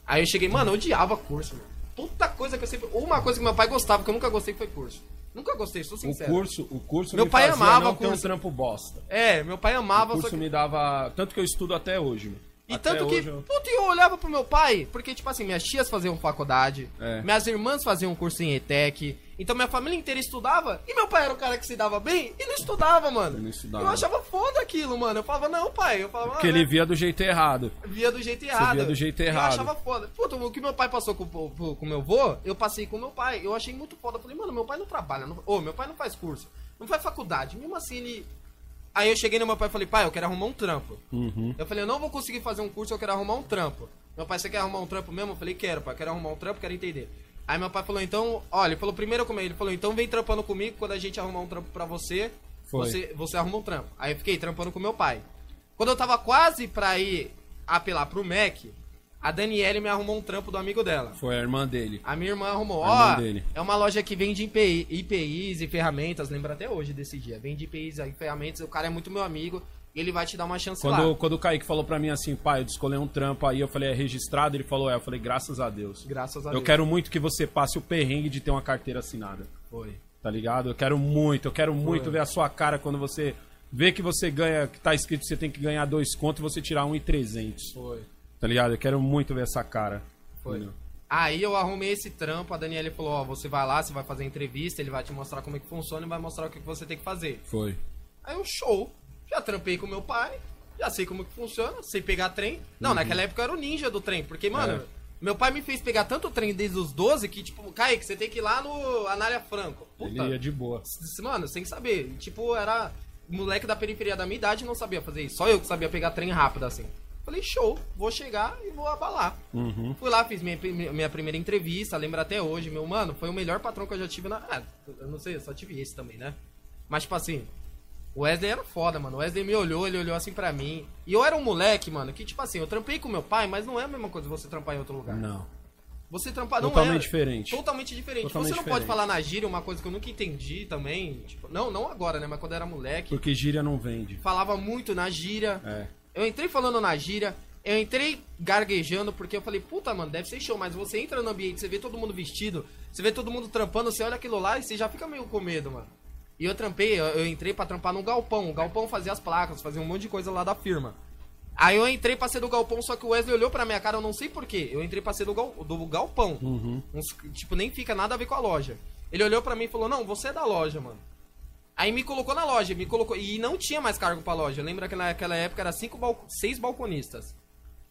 Aí eu cheguei, mano, eu odiava curso, mano. Puta coisa que eu sempre. Uma coisa que meu pai gostava, que eu nunca gostei, foi curso. Nunca gostei, sou O sincero. curso, o curso Meu me pai fazia amava não ter um curso. trampo bosta. É, meu pai amava, O curso que. me dava. Tanto que eu estudo até hoje, mano. E Até tanto que, eu- puta, eu olhava pro meu pai, porque, tipo assim, minhas tias faziam faculdade, É. minhas irmãs faziam curso em ETEC, Então minha família inteira estudava e meu pai era o cara que se dava bem e não estudava, mano. Ele não estudava. Eu achava foda aquilo, mano. Eu falava, não, pai. Eu falava, Porque ah, ele via do jeito errado. via do jeito errado. via do jeito Eu errado. achava foda. Puta, o que meu pai passou com, com, com meu avô, eu passei com meu pai. Eu achei muito foda. Eu falei, mano, meu pai não trabalha. Não... Ô, meu pai não faz curso. Não faz faculdade. Mesmo assim, ele. Aí eu cheguei no meu pai e falei, pai, eu quero arrumar um trampo. Uhum. Eu falei, eu não vou conseguir fazer um curso, eu quero arrumar um trampo. Meu pai, você quer arrumar um trampo mesmo? Eu falei, quero, pai, quero arrumar um trampo, quero entender. Aí meu pai falou, então, olha, ele falou primeiro como ele falou, então vem trampando comigo, quando a gente arrumar um trampo pra você, Foi. você, você arruma um trampo. Aí eu fiquei trampando com meu pai. Quando eu tava quase pra ir apelar pro Mac, a Daniele me arrumou um trampo do amigo dela. Foi a irmã dele. A minha irmã arrumou, ó, dele. é uma loja que vende IPI, IPIs e ferramentas, lembra até hoje desse dia. Vende IPIs e ferramentas, o cara é muito meu amigo, ele vai te dar uma chance lá. Quando, quando o Kaique falou pra mim assim, pai, eu escolhi um trampo aí, eu falei, é registrado? Ele falou, é. Eu falei, graças a Deus. Graças a Eu Deus. quero muito que você passe o perrengue de ter uma carteira assinada. Foi. Tá ligado? Eu quero muito, eu quero muito Foi. ver a sua cara quando você vê que você ganha, que tá escrito que você tem que ganhar dois contos e você tirar um e trezentos. Foi. Tá ligado? Eu quero muito ver essa cara. Foi. Entendeu? Aí eu arrumei esse trampo, a Daniela falou, ó, você vai lá, você vai fazer entrevista, ele vai te mostrar como é que funciona e vai mostrar o que que você tem que fazer. Foi. Aí eu, show. Já trampei com meu pai, já sei como que funciona, sei pegar trem. Não, naquela época eu era o ninja do trem, porque, mano, Uhum. É. meu pai me fez pegar tanto trem desde os 12 que, tipo, Kaique, você tem que ir lá no Anália Franco. Ele ia de boa. Mano, sem saber. Tipo, era moleque da periferia da minha idade não sabia fazer isso. Só eu que sabia pegar trem rápido assim. Falei, show, vou chegar e vou abalar. Uhum. Fui lá, fiz minha, minha primeira entrevista, lembro até hoje, meu mano, foi o melhor patrão que eu já tive na. Ah, eu não sei, eu só tive esse também, né? Mas, tipo assim, o Wesley era foda, mano. O Wesley me olhou, ele olhou assim pra mim. E eu era um moleque, mano, que, tipo assim, eu trampei com meu pai, mas não é a mesma coisa você trampar em outro lugar. Não. Você trampar não Totalmente diferente. Totalmente diferente. Totalmente você não diferente. pode falar na gíria uma coisa que eu nunca entendi também. Tipo, não, não agora, né? Mas quando eu era moleque. Porque gíria não vende. Falava muito na gíria. É. Eu entrei falando na gíria. Eu entrei gaguejando porque eu falei, puta, mano, deve ser show, mas você entra no ambiente, você vê todo mundo vestido, você vê todo mundo trampando, você olha aquilo lá e você já fica meio com medo, mano. E eu trampei, eu, eu entrei pra trampar no galpão. O galpão fazia as placas, fazia um monte de coisa lá da firma. Aí eu entrei pra ser do galpão, só que o Wesley olhou pra minha cara, eu não sei porquê. Eu entrei pra ser do, gal, do galpão. Uhum. Uns- tipo, nem fica nada a ver com a loja. Ele olhou pra mim e falou, não, você é da loja, mano. Aí me colocou na loja, me colocou. E não tinha mais cargo pra loja. Lembra que naquela época era cinco balco- seis balconistas.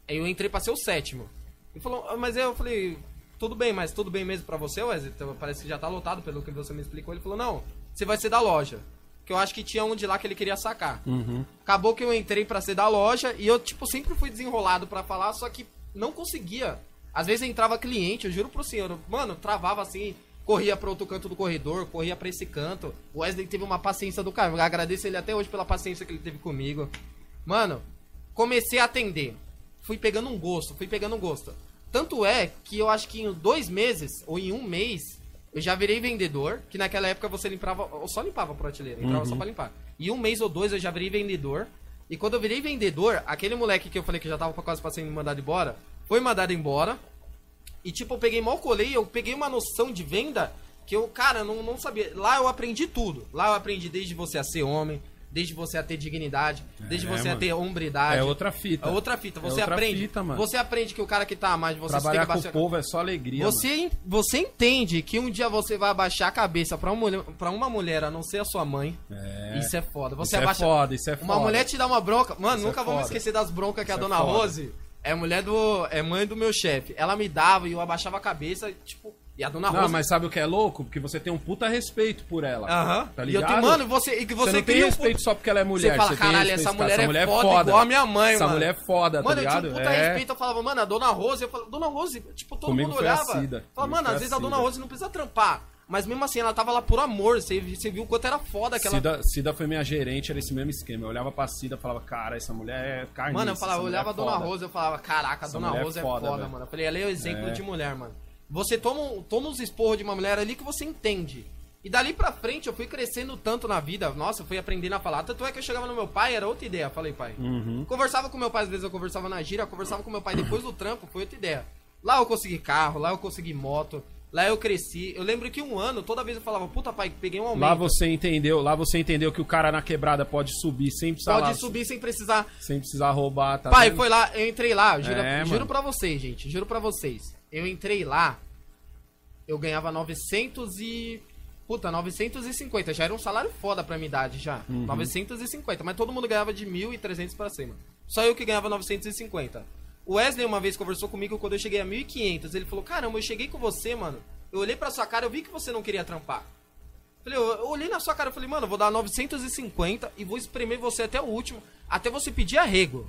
Aí eu entrei pra ser o sétimo. Ele falou, "Ah, mas eu falei, tudo bem, mas tudo bem mesmo pra você, Wesley? Então, Parece que já tá lotado pelo que você me explicou. Ele falou, não, você vai ser da loja. Que eu acho que tinha um de lá que ele queria sacar. Uhum. Acabou que eu entrei pra ser da loja e eu, tipo, sempre fui desenrolado pra falar, só que não conseguia. Às vezes entrava cliente, eu juro pro senhor, mano, travava assim, corria pro outro canto do corredor, corria pra esse canto. O Wesley teve uma paciência do cara, eu agradeço ele até hoje pela paciência que ele teve comigo. Mano, comecei a atender. Fui pegando um gosto, fui pegando um gosto. Tanto é que eu acho que em dois meses, ou em um mês, eu já virei vendedor, que naquela época você limpava, eu só limpava a prateleira, entrava só pra limpar. E um mês ou dois eu já virei vendedor. E quando eu virei vendedor, aquele moleque que eu falei que já tava quase pra ser mandado embora, foi mandado embora. E tipo, eu peguei mal colei, eu peguei uma noção de venda que eu, cara, não, não sabia. Lá eu aprendi tudo. Lá eu aprendi desde você a ser homem, desde você a ter dignidade, desde É, você a mano. ter hombridade. É outra fita. É outra fita. É Você outra aprende. fita. Você aprende que o cara que tá mais de você você Trabalhar tem com que o abaixar- povo é só alegria. mano. você, você entende que um dia você vai abaixar a cabeça pra, uma mulher, pra uma mulher, a não ser a sua mãe. É. Isso é foda. Você Isso é abaixa. foda, isso é Uma foda. mulher te dá uma bronca. Mano, Isso é nunca vamos foda. esquecer das broncas que a Isso é dona foda. Rose é mulher do. É mãe do meu chefe. Ela me dava e eu abaixava a cabeça, tipo. E a dona Não, Rose. mas sabe o que é louco? Porque você tem um puta respeito por ela. Aham. Tá E eu ligado? tenho, mano, você, e que Você, você, não tem cria um respeito puta- só porque ela é mulher. Você fala, tem caralho, respeito, essa cara. mulher, é, foda, igual a minha mãe, Essa mano. mulher é foda, Mano, tá eu ligado? tinha um puta é. respeito, eu falava, mano, a dona Rose, eu falava, dona Rose, tipo, todo Comigo mundo olhava. Falava, Comigo mano, às vezes a dona. Rose não precisa trampar. Mas mesmo assim, ela tava lá por amor. Você, você viu o quanto era foda aquela. Cida, Cida foi minha gerente, era esse mesmo esquema. Eu olhava pra Cida e falava, cara, essa mulher é carniça. Mano, eu falava, essa eu mulher olhava é a Dona foda. Rose, eu falava, caraca, a Essa Dona mulher é Rose é foda, foda, velho. mano. Eu falei, ela é o exemplo É. de mulher, mano. Você toma, toma uns esporros de uma mulher ali que você entende. E dali pra frente eu fui crescendo tanto na vida, nossa, eu fui aprendendo a falar. Tanto é que eu chegava no meu pai, era outra ideia. Falei, pai. Uhum. Conversava com meu pai, às vezes eu conversava na gira, conversava com meu pai depois do trampo, foi outra ideia. Lá eu consegui carro, lá eu consegui moto, lá eu cresci. Eu lembro que um ano, toda vez eu falava, puta pai, peguei um aumento. Lá você entendeu, lá você entendeu que o cara na quebrada pode subir sem precisar Pode lá- subir sem precisar. sem precisar roubar, tá Pai, vendo? foi lá, eu entrei lá, juro, É, juro pra vocês, gente, juro pra vocês. Eu entrei lá, eu ganhava 900 e... Puta, 950. Já era um salário foda pra minha idade já. 950. Mas todo mundo ganhava de 1.300 pra cima. Só eu que ganhava 950. O Wesley uma vez conversou comigo quando eu cheguei a 1.500. Ele falou: Caramba, eu cheguei com você, mano. Eu olhei pra sua cara, eu vi que você não queria trampar. Falei, eu, olhei na sua cara e falei, mano, eu vou dar 950 e vou espremer você até o último, até você pedir arrego.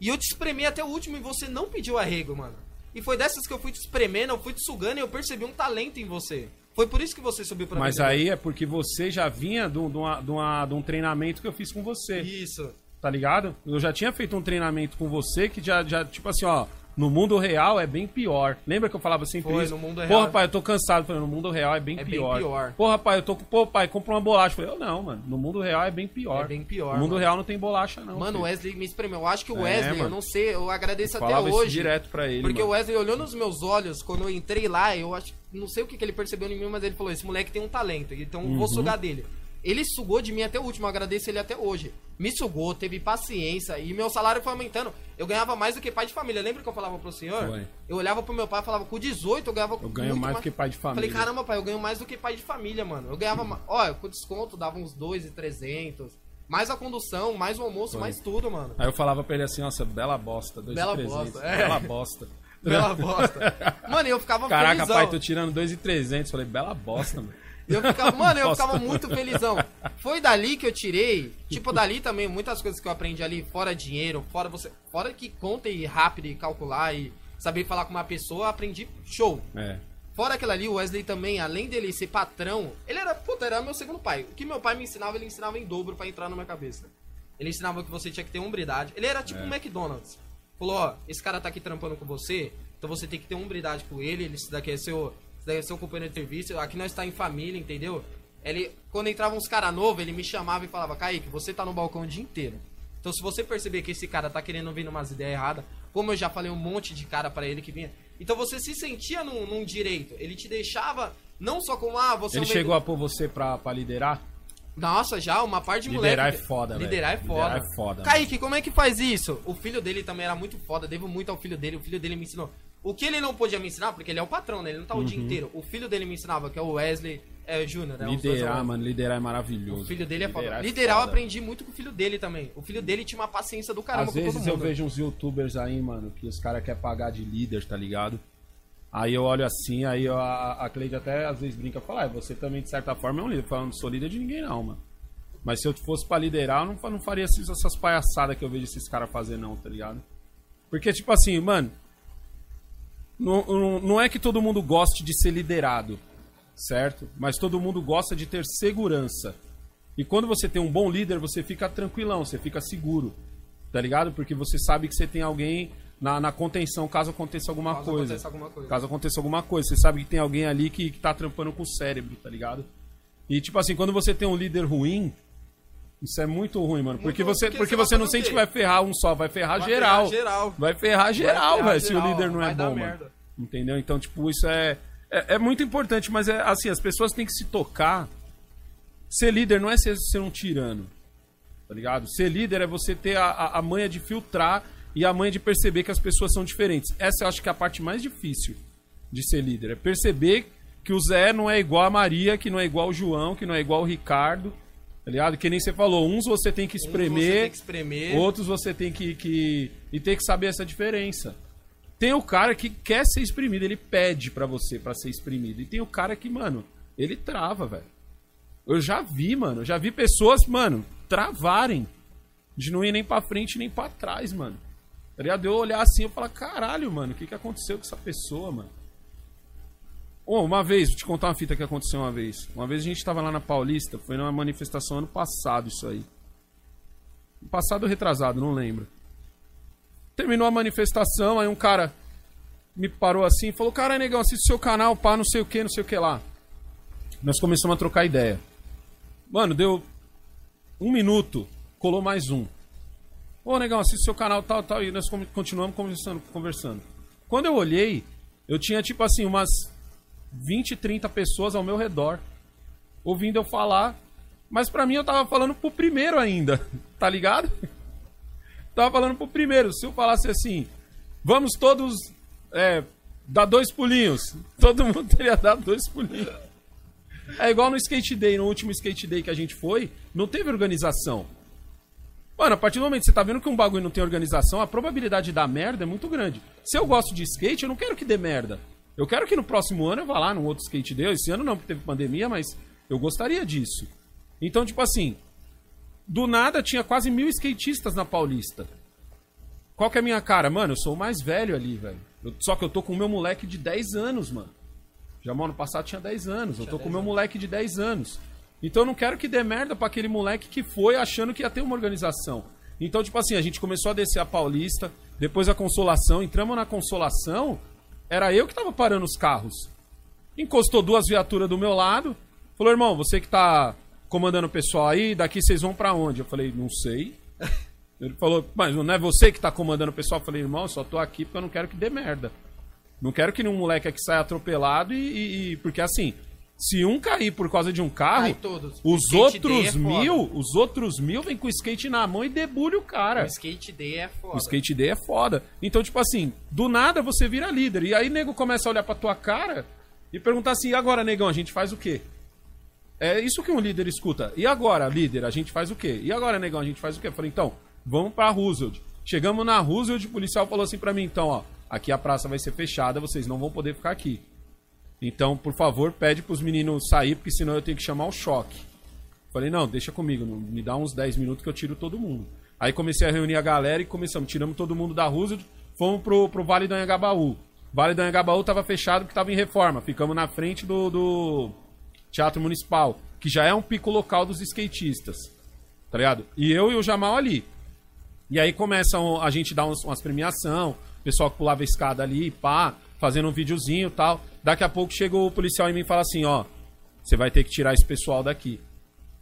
E eu te espremi até o último e você não pediu arrego, mano. E foi dessas que eu fui te espremendo, eu fui te sugando e eu percebi um talento em você. Foi por isso que você subiu pra Mas aí é porque você já vinha de um, de uma- de uma- de um treinamento que eu fiz com você. Isso. Tá ligado? Eu já tinha feito um treinamento com você que já, já tipo assim, ó. No mundo real é bem pior. Lembra que eu falava sempre Foi, isso? no mundo Porra, real- pai, eu tô cansado. Eu Falei, no mundo real é bem É bem pior. pior. Porra, pai, eu tô com. Pô, pai, compra uma bolacha. Eu falei, eu não, mano. No mundo real é bem pior. É bem pior, No mundo mano. real não tem bolacha, não. Mano, o. Wesley me espremeu. Eu acho que o É, Wesley, eu mano. não sei, eu agradeço Eu até hoje. direto pra ele. Porque mano. o Wesley olhou nos meus olhos quando eu entrei lá, eu acho, não sei o que, que ele percebeu em mim, mas ele falou: esse moleque tem um talento, então eu vou Uhum. sugar dele. Ele sugou de mim até o último, eu agradeço ele até hoje. Me sugou, teve paciência e meu salário foi aumentando. Eu ganhava mais do que pai de família. Lembra que eu falava pro senhor? Foi. Eu olhava pro meu pai e falava, com 18 eu ganhava Eu ganho mais do que pai de família. Falei, caramba, pai, eu ganho mais do que pai de família, mano. Eu ganhava, ó, com desconto dava uns 2,300. Mais a condução, mais o almoço, Foi. mais tudo, mano. Aí eu falava pra ele assim, nossa, bela bosta. dois Bela e bosta, é. Bela bosta. Bela bosta. Mano, e eu ficava Caraca, felizão. pai, tô tirando 2,300. Falei, bela bosta, mano. E Eu ficava, mano, eu ficava muito felizão. Foi dali que eu tirei, tipo, dali também, muitas coisas que eu aprendi ali, fora dinheiro, fora você. Fora que conta e rápido e calcular e saber falar com uma pessoa, eu aprendi show. É. Fora aquela ali, o Wesley também, além dele ser patrão, ele era, puta, era meu segundo pai. O que meu pai me ensinava, ele ensinava em dobro pra entrar na minha cabeça. Ele ensinava que você tinha que ter hombridade. Ele era tipo um McDonald's. Falou, ó, esse cara tá aqui trampando com você, então você tem que ter hombridade com ele, ele daqui é seu, esse daqui é seu companheiro de serviço, aqui nós tá em família, entendeu? Ele, quando entrava uns cara novo, ele me chamava e falava, Kaique, você tá no balcão o dia inteiro. Então se você perceber que esse cara tá querendo vir numas ideias erradas, como eu já falei um monte de cara pra ele que vinha, então você se sentia num, num direito. Ele te deixava não só como, ah, você é Ele um chegou a pôr você pra, pra liderar? nossa, já, uma parte de Liderar moleque. é foda. Liderar é foda. Liderar é foda, Kaique, como é que faz isso? O filho dele também era muito foda, devo muito ao filho dele. O filho dele me ensinou. O que ele não podia me ensinar, porque ele é o patrão, né? Ele não tá o Uhum. dia inteiro. O filho dele me ensinava, que é o Wesley é, Júnior, né? Liderar, mano, liderar é maravilhoso. O filho dele é foda. Liderar Liderar eu aprendi muito com o filho dele também. O filho dele tinha uma paciência do caramba Às com todo vezes eu vejo uns youtubers aí, mano, que os caras querem pagar de líder, tá ligado? Aí eu olho assim, aí eu- a, a Cleide até às vezes brinca e fala, ah, você também de certa forma é um líder. Eu falo, não sou líder de ninguém não, mano. Mas se eu fosse pra liderar, eu não, não faria esses- essas palhaçadas que eu vejo esses caras fazer não, tá ligado? Porque, tipo assim, mano, não, não, não é que todo mundo goste de ser liderado, certo? Mas todo mundo gosta de ter segurança. E quando você tem um bom líder, você fica tranquilão, você fica seguro. Tá ligado? Porque você sabe que você tem alguém na, na contenção caso aconteça alguma Caso coisa. aconteça alguma coisa. Caso aconteça alguma coisa. Você sabe que tem alguém ali que, que tá trampando com o cérebro, tá ligado? E tipo assim, quando você tem um líder ruim, isso é muito ruim, mano. Porque ruim, você, porque porque você vai não sente que vai ferrar um só, vai ferrar Vai geral. ferrar geral. Vai ferrar geral, ferrar velho, se o líder não é vai bom, mano. Entendeu? Então, tipo, isso é, é, é muito importante, mas é assim, as pessoas têm que se tocar. Ser líder não é ser, ser um tirano. Tá ligado? Ser líder é você ter a, a, a manha de filtrar e a manha de perceber que as pessoas são diferentes. Essa eu acho que é a parte mais difícil de ser líder. É perceber que o Zé não é igual a Maria, que não é igual o João, que não é igual o Ricardo. Tá ligado? Que nem você falou, uns você tem que espremer, Você tem que espremer. outros você tem que, que. E tem que saber essa diferença. Tem o cara que quer ser exprimido, ele pede pra você pra ser exprimido. E tem o cara que, mano, ele trava, velho. Eu já vi, mano. Eu já vi pessoas, mano, travarem. De não ir nem pra frente nem pra trás, mano. Tá ligado? Eu olhar assim e falar, caralho, mano, o que, que aconteceu com essa pessoa, mano? Ô, uma vez, vou te contar uma fita que aconteceu uma vez. Uma vez a gente tava lá na Paulista, foi numa manifestação ano passado isso aí. Passado ou retrasado, não lembro. Terminou a manifestação, aí um cara me parou assim e falou: Cara, negão, assiste seu canal, pá, não sei o que, não sei o que lá. Nós começamos a trocar ideia. Mano, deu um minuto, colou mais um. Ô, negão, assiste seu canal, tal, tal. E nós continuamos conversando, conversando. Quando eu olhei, eu tinha tipo assim, umas 20, 30 pessoas ao meu redor, ouvindo eu falar. Mas pra mim eu tava falando pro primeiro ainda, tá ligado? Tava falando pro primeiro. Se eu falasse assim, vamos todos é, dar dois pulinhos, todo mundo teria dado dois pulinhos. É igual no skate day, no último skate day que a gente foi, não teve organização. Mano, a partir do momento que você tá vendo que um bagulho não tem organização, a probabilidade de dar merda é muito grande. Se eu gosto de skate, eu não quero que dê merda. Eu quero que no próximo ano eu vá lá num outro skate day. Esse ano não, porque teve pandemia, mas eu gostaria disso. Então, tipo assim, do nada tinha quase mil skatistas na Paulista. Qual que é a minha cara? Mano, eu sou o mais velho ali, velho. Só que eu tô com o meu moleque de 10 anos, mano. Já ano passado tinha 10 anos. Eu tô com o meu moleque de 10 anos. Então eu não quero que dê merda pra aquele moleque que foi achando que ia ter uma organização. Então, tipo assim, a gente começou a descer a Paulista, depois a Consolação, entramos na Consolação, era eu que tava parando os carros. Encostou duas viaturas do meu lado, falou, irmão, você que tá comandando o pessoal aí, daqui vocês vão pra onde? Eu falei, não sei. Ele falou, mas não é você que tá comandando o pessoal? Eu falei, irmão, eu só tô aqui porque eu não quero que dê merda. Não quero que nenhum moleque aqui saia atropelado e, e- e- Porque assim, se um cair por causa de um carro, os Skate outros é foda. mil, os outros mil vem com o skate na mão e debulha o cara. O skate day é foda. O skate day é foda. Então, tipo assim, do nada você vira líder. E aí nego começa a olhar pra tua cara e perguntar assim: e agora, negão, a gente faz o quê? É isso que um líder escuta. E agora, líder, a gente faz o quê? E agora, negão, a gente faz o quê? Eu falei, então, vamos pra Roosevelt. Chegamos na Roosevelt, o policial falou assim pra mim, então, ó, aqui a praça vai ser fechada, vocês não vão poder ficar aqui. Então, por favor, pede pros meninos sair, porque senão eu tenho que chamar o choque. Falei, não, deixa comigo, me dá uns 10 minutos que eu tiro todo mundo. Aí comecei a reunir a galera e começamos, tiramos todo mundo da Roosevelt, fomos pro, pro Vale do Anhangabaú. Vale do Anhangabaú tava fechado porque tava em reforma. Ficamos na frente do, do Teatro Municipal, que já é um pico local dos skatistas. Tá ligado? E eu e o Jamal ali. E aí começam a gente dar uns, umas premiação, pessoal que pulava a escada ali, pá, fazendo um videozinho e tal. Daqui a pouco chega o policial em mim e fala assim, ó, você vai ter que tirar esse pessoal daqui.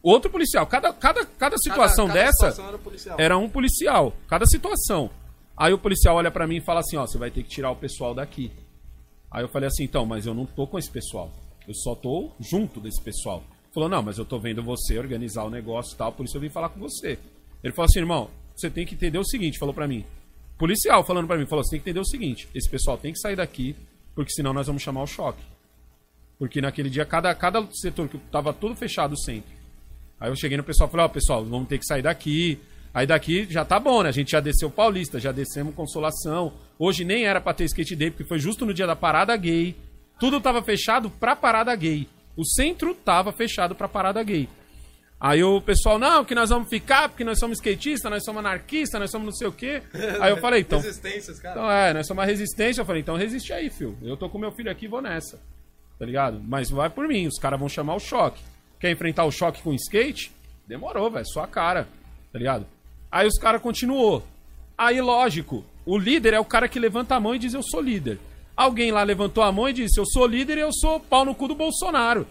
Outro policial, cada, cada, cada situação Cada- cada dessa situação era policial. era um policial, cada situação. Aí o policial olha pra mim e fala assim, ó, você vai ter que tirar o pessoal daqui. Aí eu falei assim, então, mas eu não tô com esse pessoal. Eu só tô junto desse pessoal. Falou, não, mas eu tô vendo você organizar o negócio e tal, por isso eu vim falar com você. Ele falou assim, irmão, você tem que entender o seguinte, falou pra mim. Policial falando pra mim, falou, você tem que entender o seguinte, esse pessoal tem que sair daqui, porque senão nós vamos chamar o choque. Porque naquele dia, cada, cada setor que tava tudo fechado sempre. Aí eu cheguei no pessoal e falei, ó, pessoal, vamos ter que sair daqui. Aí daqui já tá bom, né? A gente já desceu Paulista, já descemos Consolação. Hoje nem era pra ter skate day, porque foi justo no dia da parada gay. Tudo tava fechado pra parada gay. O centro tava fechado pra parada gay. Aí o pessoal, não, que nós vamos ficar, porque nós somos skatistas, nós somos anarquistas, nós somos não sei o quê. Aí eu falei, então, Resistências, cara. então, é, nós somos uma resistência. Eu falei, então resiste aí, filho. Eu tô com meu filho aqui e vou nessa. Tá ligado? Mas vai por mim, os caras vão chamar o choque. Quer enfrentar o choque com skate? Demorou, velho, só a cara. Tá ligado? Aí os caras continuou. Aí, lógico, o líder é o cara que levanta a mão e diz eu sou líder. Alguém lá levantou a mão e disse eu sou líder e eu sou pau no cu do Bolsonaro.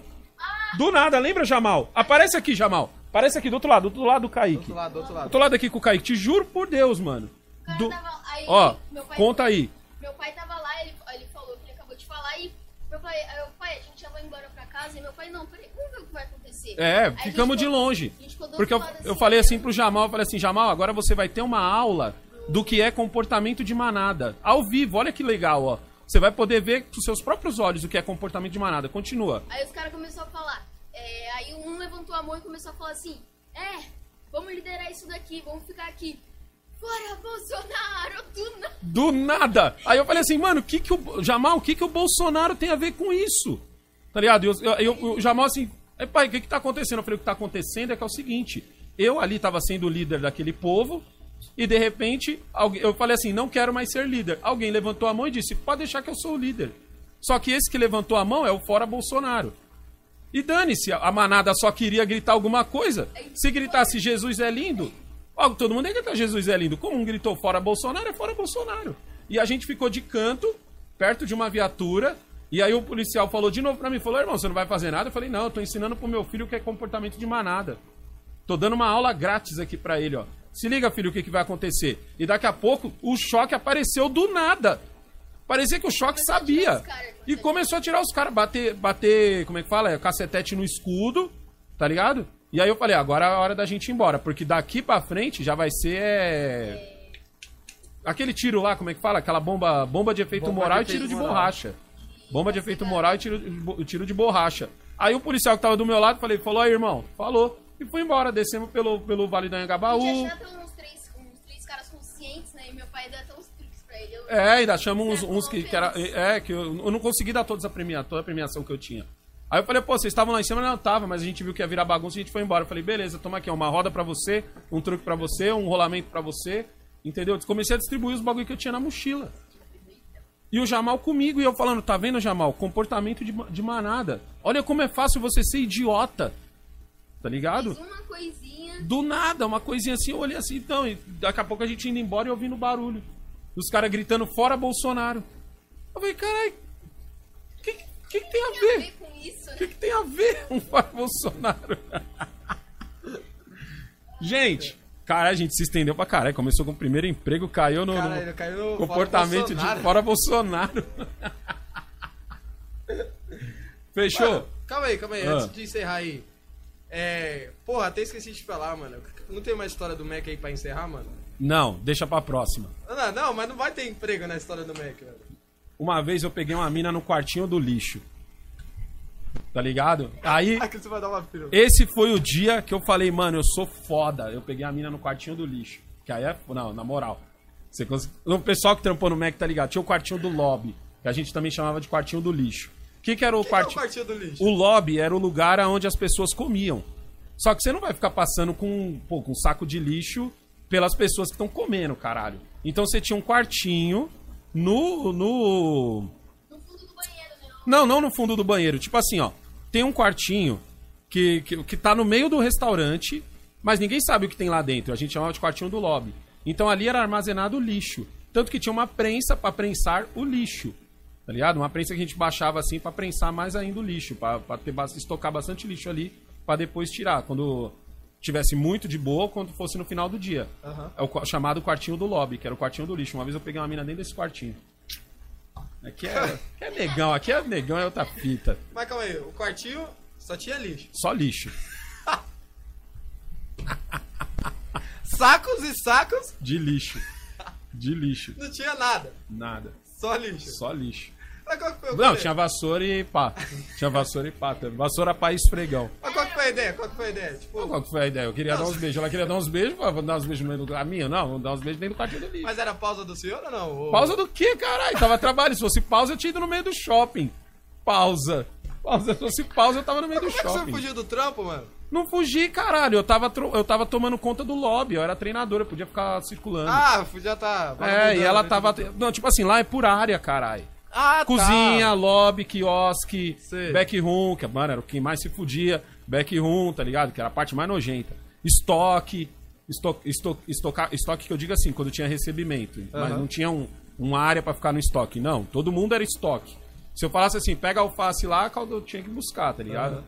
Do nada, lembra, Jamal? Aparece aqui, Jamal. Aparece aqui do outro lado, do outro lado do Kaique. Do outro lado, do outro Do lado. outro lado aqui com o Kaique. Te juro por Deus, mano. O cara Do- tava aí, Ó, meu pai- conta aí. Meu pai tava lá, ele, ele falou que ele acabou de falar e meu pai, eu, pai, a gente já vai embora pra casa e meu pai, não, peraí, vamos ver o que vai acontecer. É, Aí ficamos de ficou- longe. a gente ficou do Porque eu, outro lado, eu assim, falei assim olhando. pro Jamal, eu falei assim, Jamal, agora você vai ter uma aula do que é comportamento de manada. Ao vivo, olha que legal, ó. Você vai poder ver com seus próprios olhos o que é comportamento de manada. Continua. Aí os caras começaram a falar. é, aí um levantou a mão e começou a falar assim: É, vamos liderar isso daqui, vamos ficar aqui. Fora Bolsonaro, do nada. Do nada. Aí eu falei assim, mano, o que que o Jamal, o que que o Bolsonaro tem a ver com isso? Tá ligado? E eu, eu, eu- o Jamal assim, "Ei, pai, o que que tá acontecendo? Eu falei, o que tá acontecendo é que é o seguinte, eu ali tava sendo o líder daquele povo e de repente eu falei assim, não quero mais ser líder. Alguém levantou a mão e disse, pode deixar que eu sou o líder. Só que esse que levantou a mão é o fora Bolsonaro. E dane-se, a a manada só queria gritar alguma coisa. Se gritasse Jesus é lindo, ó, todo mundo ia gritar Jesus é lindo. Como um gritou fora Bolsonaro, é fora Bolsonaro. E a gente ficou de canto, perto de uma viatura, e aí o policial falou de novo pra mim, falou, irmão, você não vai fazer nada? Eu falei, não, eu tô ensinando pro meu filho o que é comportamento de manada. Tô dando uma aula grátis aqui pra ele, ó. Se liga, filho, o que, que vai acontecer. E daqui a pouco, o choque apareceu do nada. Parecia que o choque Começou sabia. E começou a tirar os caras, bater, bater, como é que fala? É, Cacetete no escudo, tá ligado? E aí eu falei, agora é a hora da gente ir embora, porque daqui pra frente já vai ser. é, Aquele tiro lá, como é que fala? Aquela bomba, bomba de efeito Bomba moral de e tiro de moral. borracha. Bomba de efeito moral e tiro, tiro de borracha. Aí o policial que tava do meu lado, falei, falou aí, irmão, falou. E foi embora, descemos pelo, pelo Vale do Anhangabaú. Tinha até uns três, uns três caras conscientes, né? E meu pai deu até uns truques pra ele. Eu- É, ainda chamamos uns, É, uns que, que era. É, que eu, eu não consegui dar todas a premia, toda a premiação que eu tinha. Aí eu falei, pô, vocês estavam lá em cima? Não, tava, mas a gente viu que ia virar bagunça e a gente foi embora. Eu falei, beleza, toma aqui, ó, uma roda pra você, um truque pra você, um rolamento pra você. Entendeu? Comecei a distribuir os bagulho que eu tinha na mochila. E o Jamal comigo, e eu falando, tá vendo, Jamal? Comportamento de, de manada. Olha como é fácil você ser idiota. Tá ligado? Fiz uma coisinha. Do nada, uma coisinha assim, eu olhei assim, então, e daqui a pouco a gente indo embora e ouvindo barulho. Os caras gritando fora Bolsonaro. Eu falei, caralho, o que, que, que tem a Tem a ver? com O que, né? que tem a ver um fora Bolsonaro? gente, cara, a gente se estendeu pra caralho. Começou com o primeiro emprego, caiu no, no Caralho, caiu no comportamento fora de Bolsonaro. fora Bolsonaro. Fechou? Mano, calma aí, calma aí, Ah. antes de encerrar aí. É. Porra, até esqueci de falar, mano. Não tem mais história do Mac aí pra encerrar, mano? Não, deixa pra próxima. Não, não, mas não vai ter emprego na história do Mac, velho. Uma vez eu peguei uma mina no quartinho do lixo. Tá ligado? Aí, Aqui você vai dar uma esse foi o dia que eu falei, mano, eu sou foda. Eu peguei a mina no quartinho do lixo. Que aí é. Não, na moral. Você cons... O pessoal que trampou no Mac, tá ligado? Tinha o quartinho do lobby, que a gente também chamava de quartinho do lixo. O que, que era o Que que é o quartinho? quartinho do lixo? O lobby era o lugar onde as pessoas comiam. Só que você não vai ficar passando com, pô, com um saco de lixo pelas pessoas que estão comendo, caralho. Então você tinha um quartinho no. no. No fundo do banheiro, né? Não, não no fundo do banheiro. Tipo assim, ó. Tem um quartinho que, que, que tá no meio do restaurante, mas ninguém sabe o que tem lá dentro. A gente chamava de quartinho do lobby. Então ali era armazenado lixo. Tanto que tinha uma prensa pra prensar o lixo. Tá ligado? Uma prensa que a gente baixava assim pra prensar mais ainda o lixo. Pra, pra ter, estocar bastante lixo ali pra depois tirar. Quando tivesse muito de boa quando fosse no final do dia. Aham. É o chamado quartinho do lobby, que era o quartinho do lixo. Uma vez eu peguei uma mina dentro desse quartinho. Aqui é, aqui é negão, aqui é negão, é outra fita. Mas calma aí, o quartinho só tinha lixo. Só lixo. Sacos e sacos, De lixo. De lixo. não tinha nada. Nada. Só lixo. Só lixo. Mas qual que foi o Não, tinha vassoura e pá. Tinha vassoura e pá. também. Vassoura, pá e esfregão. Mas qual que foi a ideia? Qual que foi a ideia? Tipo, Qual que foi a ideia? Eu queria dar uns beijos. Ela queria dar uns beijos. Vamos dar uns beijos no meio do... A minha? Não, vamos dar uns beijos dentro do quartinho do lixo. mas era pausa do senhor ou não? Ou- Pausa do quê, caralho? Tava trabalhando. Se fosse pausa, eu tinha ido no meio do shopping. Pausa. Pausa. Se fosse pausa, eu tava no meio do Como é que você shopping. fugiu do trampo, mano? Não fugi, caralho. Eu tava, eu tava tomando conta do lobby. Eu era treinador, eu podia ficar circulando. Ah, já tá. é, e ela vagabundando, tava. né? Não, tipo assim, lá é por área, caralho. Ah, tá. Cozinha, lobby, quiosque, Sei. backroom, que mano, era o que mais se fudia. Backroom, tá ligado? Que era a parte mais nojenta. Estoque. Estoque, estoque, estocar- estoque que eu digo assim, quando tinha recebimento. Mas Aham. não tinha um, uma área pra ficar no estoque. Não, todo mundo era estoque. Se eu falasse assim, pega a alface lá, eu tinha que buscar, tá ligado? Aham.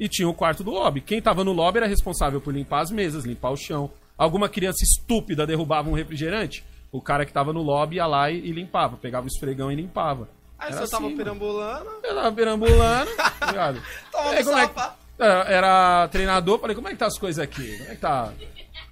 E tinha o quarto do lobby. Quem tava no lobby era responsável por limpar as mesas, limpar o chão. Alguma criança estúpida derrubava um refrigerante, o cara que tava no lobby ia lá e, e limpava, pegava o esfregão e limpava. Aí Era você tava assim, mano. perambulando. Eu tava perambulando, tá ligado? Tomando Aí, como é que- era, era treinador, falei, como é que tá as coisas aqui? Como é que tá?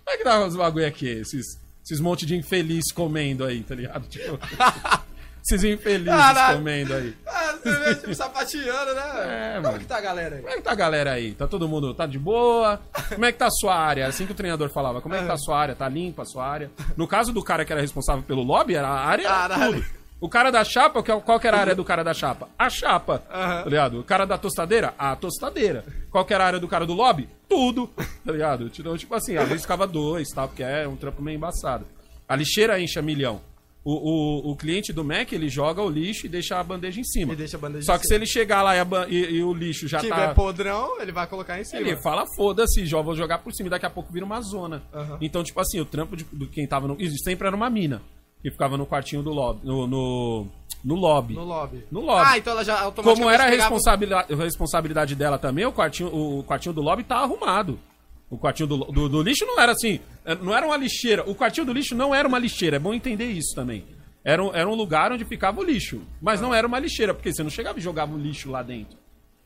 Como é que tá os bagulho aqui? Esses, esses monte de infeliz comendo aí, tá ligado? Tipo, esses infelizes Caralho. comendo aí. Ah, você vê, tipo, sapateando, né? É, Como mano. que tá a galera aí? Como é que tá a galera aí? Tá todo mundo, tá de boa? Como é que tá a sua área? Assim que o treinador falava, como é que tá a sua área? Tá limpa a sua área? No caso do cara que era responsável pelo lobby, era a área Caralho. tudo. O cara da chapa, qual qual que era a área do cara da chapa? A chapa. Aham. Tá ligado? O cara da tostadeira? A tostadeira. Qual que era a área do cara do lobby? Tudo. Tá ligado? Então, tipo assim, às vezes ficava dois, tal, porque é um trampo meio embaçado. A lixeira enche a milhão. O, o, o cliente do Mac, ele joga o lixo e deixa a bandeja em cima. E deixa a bandeja Só que cima. se ele chegar lá e, a e- e o lixo já Se tá... tiver podrão, ele vai colocar em cima. Ele fala, foda-se, já vou jogar por cima daqui a pouco vira uma zona. Aham. Então, tipo assim, o trampo de, do quem tava no. Isso sempre era uma mina. Que ficava no quartinho do lobby. No, no, no lobby. No lobby. No lobby. Ah, então ela já automaticamente Como era a responsabilidade, responsabilidade dela também, o quartinho, o quartinho do lobby tá arrumado. O quartinho do, do, do lixo não era assim, é, não era uma lixeira. O quartinho do lixo não era uma lixeira, é bom entender isso também. Era um, era um lugar onde ficava o lixo, mas não era uma lixeira, porque você não chegava e jogava o lixo lá dentro.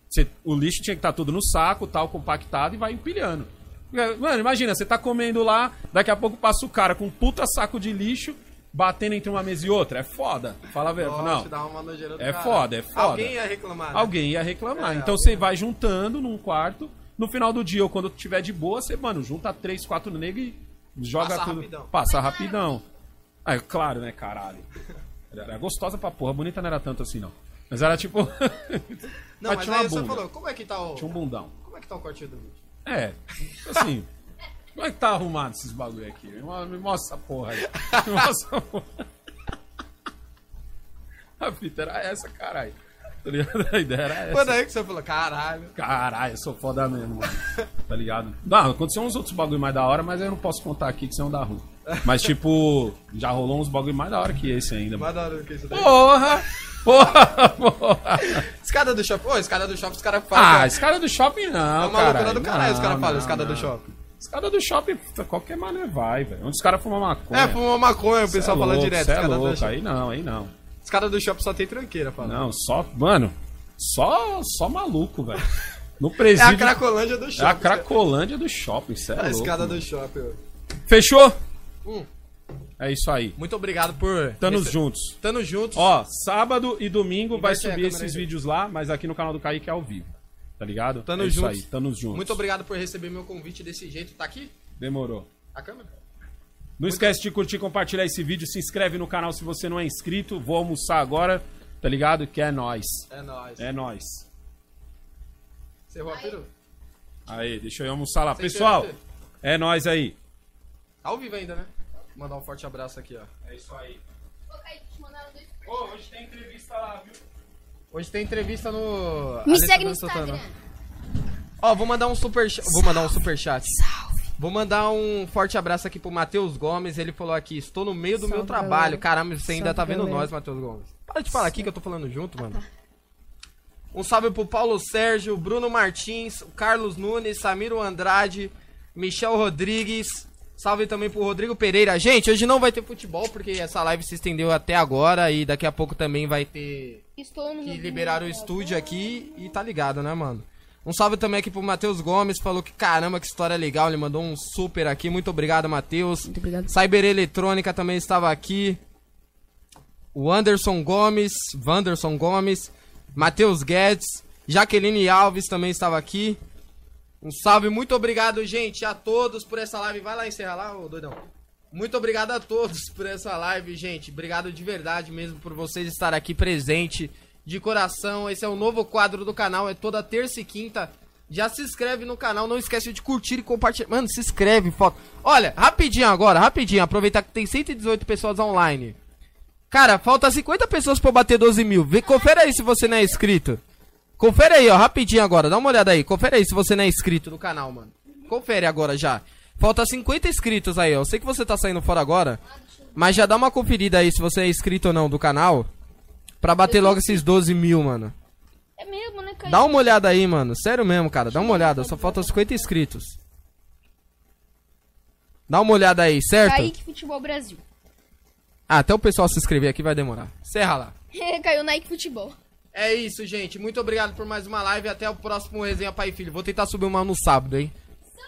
Você- o lixo tinha que estar tudo no saco, tal, compactado e vai empilhando. Mano, imagina, você tá comendo lá, daqui a pouco passa o cara com um puta saco de lixo batendo entre uma mesa e outra. É foda. Fala verdade. Não. É caralho. foda, é foda. Alguém ia reclamar. né? Alguém ia reclamar. É, então alguém. você vai juntando num quarto. No final do dia, ou quando tiver de boa, você, mano, junta três, quatro negros e joga Passa tudo. rapidão. Passa rapidão. Ah, é claro, né, caralho. Era gostosa pra porra. Bonita não era tanto assim, não. Mas era tipo. Não, mas tinha aí você falou, como é que tá o. Tinha um bundão. Como é que tá o corte do vídeo? É, assim. Como é que tá arrumado esses bagulho aqui? Me mostra essa porra aí. Me mostra essa porra. A fita era essa, caralho. Tá ligado? A ideia era essa. Quando aí que você falou, caralho. Caralho, eu sou foda mesmo, mano. Tá ligado? Não, aconteceu uns outros bagulho mais da hora, mas eu não posso contar aqui que senão dá ruim. Mas, tipo, já rolou uns bagulho mais da hora que esse ainda, mano. Mais da hora que isso daí. Porra! Porra! Porra! Escada do shopping. Ô, escada do shopping, os caras Ah, falam. escada do shopping não, é uma cara. loucura do caralho, os caras falam, escada do shopping. Escada do shopping, qualquer mané vai, velho. Onde os caras fumam maconha. É, fuma maconha, o Cê pessoal é fala louco, direto. cê é louco, aí não, aí não. Escada do shopping só tem tranqueira, fala. Não, só, mano, só, só maluco, velho. No É a presídio. Cracolândia do É shopping. a Cracolândia do shopping, cê é A louco. escada mano. do shopping. Fechou? Hum. É isso aí. Muito obrigado por. Tamo rece- juntos. Tamo juntos. Ó, sábado e domingo vai Inverte aí a subir esses vídeos lá, mas aqui no canal do Kaique é ao vivo. Tá ligado? Tamo é isso juntos. aí, tamo juntos. Muito obrigado por receber meu convite desse jeito. Tá aqui? Demorou. A câmera? Não esquece de curtir e compartilhar esse vídeo. Se inscreve no canal se você não é inscrito. Vou almoçar agora, tá ligado? Que é nóis. É nóis. É nóis. Você errou a peru? Aí, deixa eu almoçar lá. Sem Pessoal, é nóis aí. Ao vivo ainda, né? Vou mandar um forte abraço aqui, ó. É isso aí. Ô, Kaique, te mandaram dois Ô, hoje tem entrevista lá, viu? Hoje tem entrevista no. Me Alessandro segue no Santana. Instagram. Ó, vou mandar um super ch- Vou mandar um super chat. Vou mandar um forte abraço aqui pro Matheus Gomes. Ele falou aqui: estou no meio do meu Salve, trabalho. galera. Caramba, você ainda Salve, tá vendo galera. nós, Matheus Gomes. Para de falar aqui que eu tô falando junto, mano. Um salve pro Paulo Sérgio, Bruno Martins, Carlos Nunes, Samiro Andrade, Michel Rodrigues. Salve também pro Rodrigo Pereira. Gente, hoje não vai ter futebol porque essa live se estendeu até agora e daqui a pouco também vai ter Estou no que meu liberaram o estúdio aqui e tá ligado, né, mano? Um salve também aqui pro Matheus Gomes, falou que caramba, que história legal, ele mandou um super aqui. Muito obrigado, Matheus. Muito obrigado. Cyber Eletrônica também estava aqui. O Anderson Gomes, Wanderson Gomes, Matheus Guedes, Jaqueline Alves também estava aqui. Um salve, muito obrigado, gente, a todos por essa live. Vai lá encerrar lá, ô doidão. Muito obrigado a todos por essa live, gente. Obrigado de verdade mesmo por vocês estarem aqui presente de coração. Esse é o novo quadro do canal, é toda terça e quinta. Já se inscreve no canal, não esquece de curtir e compartilhar. Mano, se inscreve, foto. Olha, rapidinho agora, rapidinho, aproveitar que tem 118 pessoas online. Cara, falta 50 pessoas pra bater 12 mil. Vê, confere aí se você não é inscrito. Confere aí, ó, rapidinho agora. Dá uma olhada aí. Confere aí se você não é inscrito no canal, mano. Confere agora já. Falta 50 inscritos aí, ó. Eu sei que você tá saindo fora agora. Mas já dá uma conferida aí se você é inscrito ou não do canal. Pra bater logo esses 12 mil, mano. É mesmo, né, Kaique? Dá uma olhada aí, mano. Sério mesmo, cara. Dá uma olhada. Só falta 50 inscritos. Dá uma olhada aí, certo? Kaique Futebol Brasil. Ah, até o pessoal se inscrever aqui vai demorar. Serra lá. Caiu Nike Futebol. É isso, gente. Muito obrigado por mais uma live. Até o próximo Resenha Pai e Filho. Vou tentar subir uma no sábado, hein?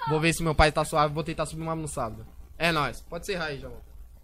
Vou ver se meu pai tá suave. Vou tentar subir uma no sábado. É nóis. Pode ser aí, João.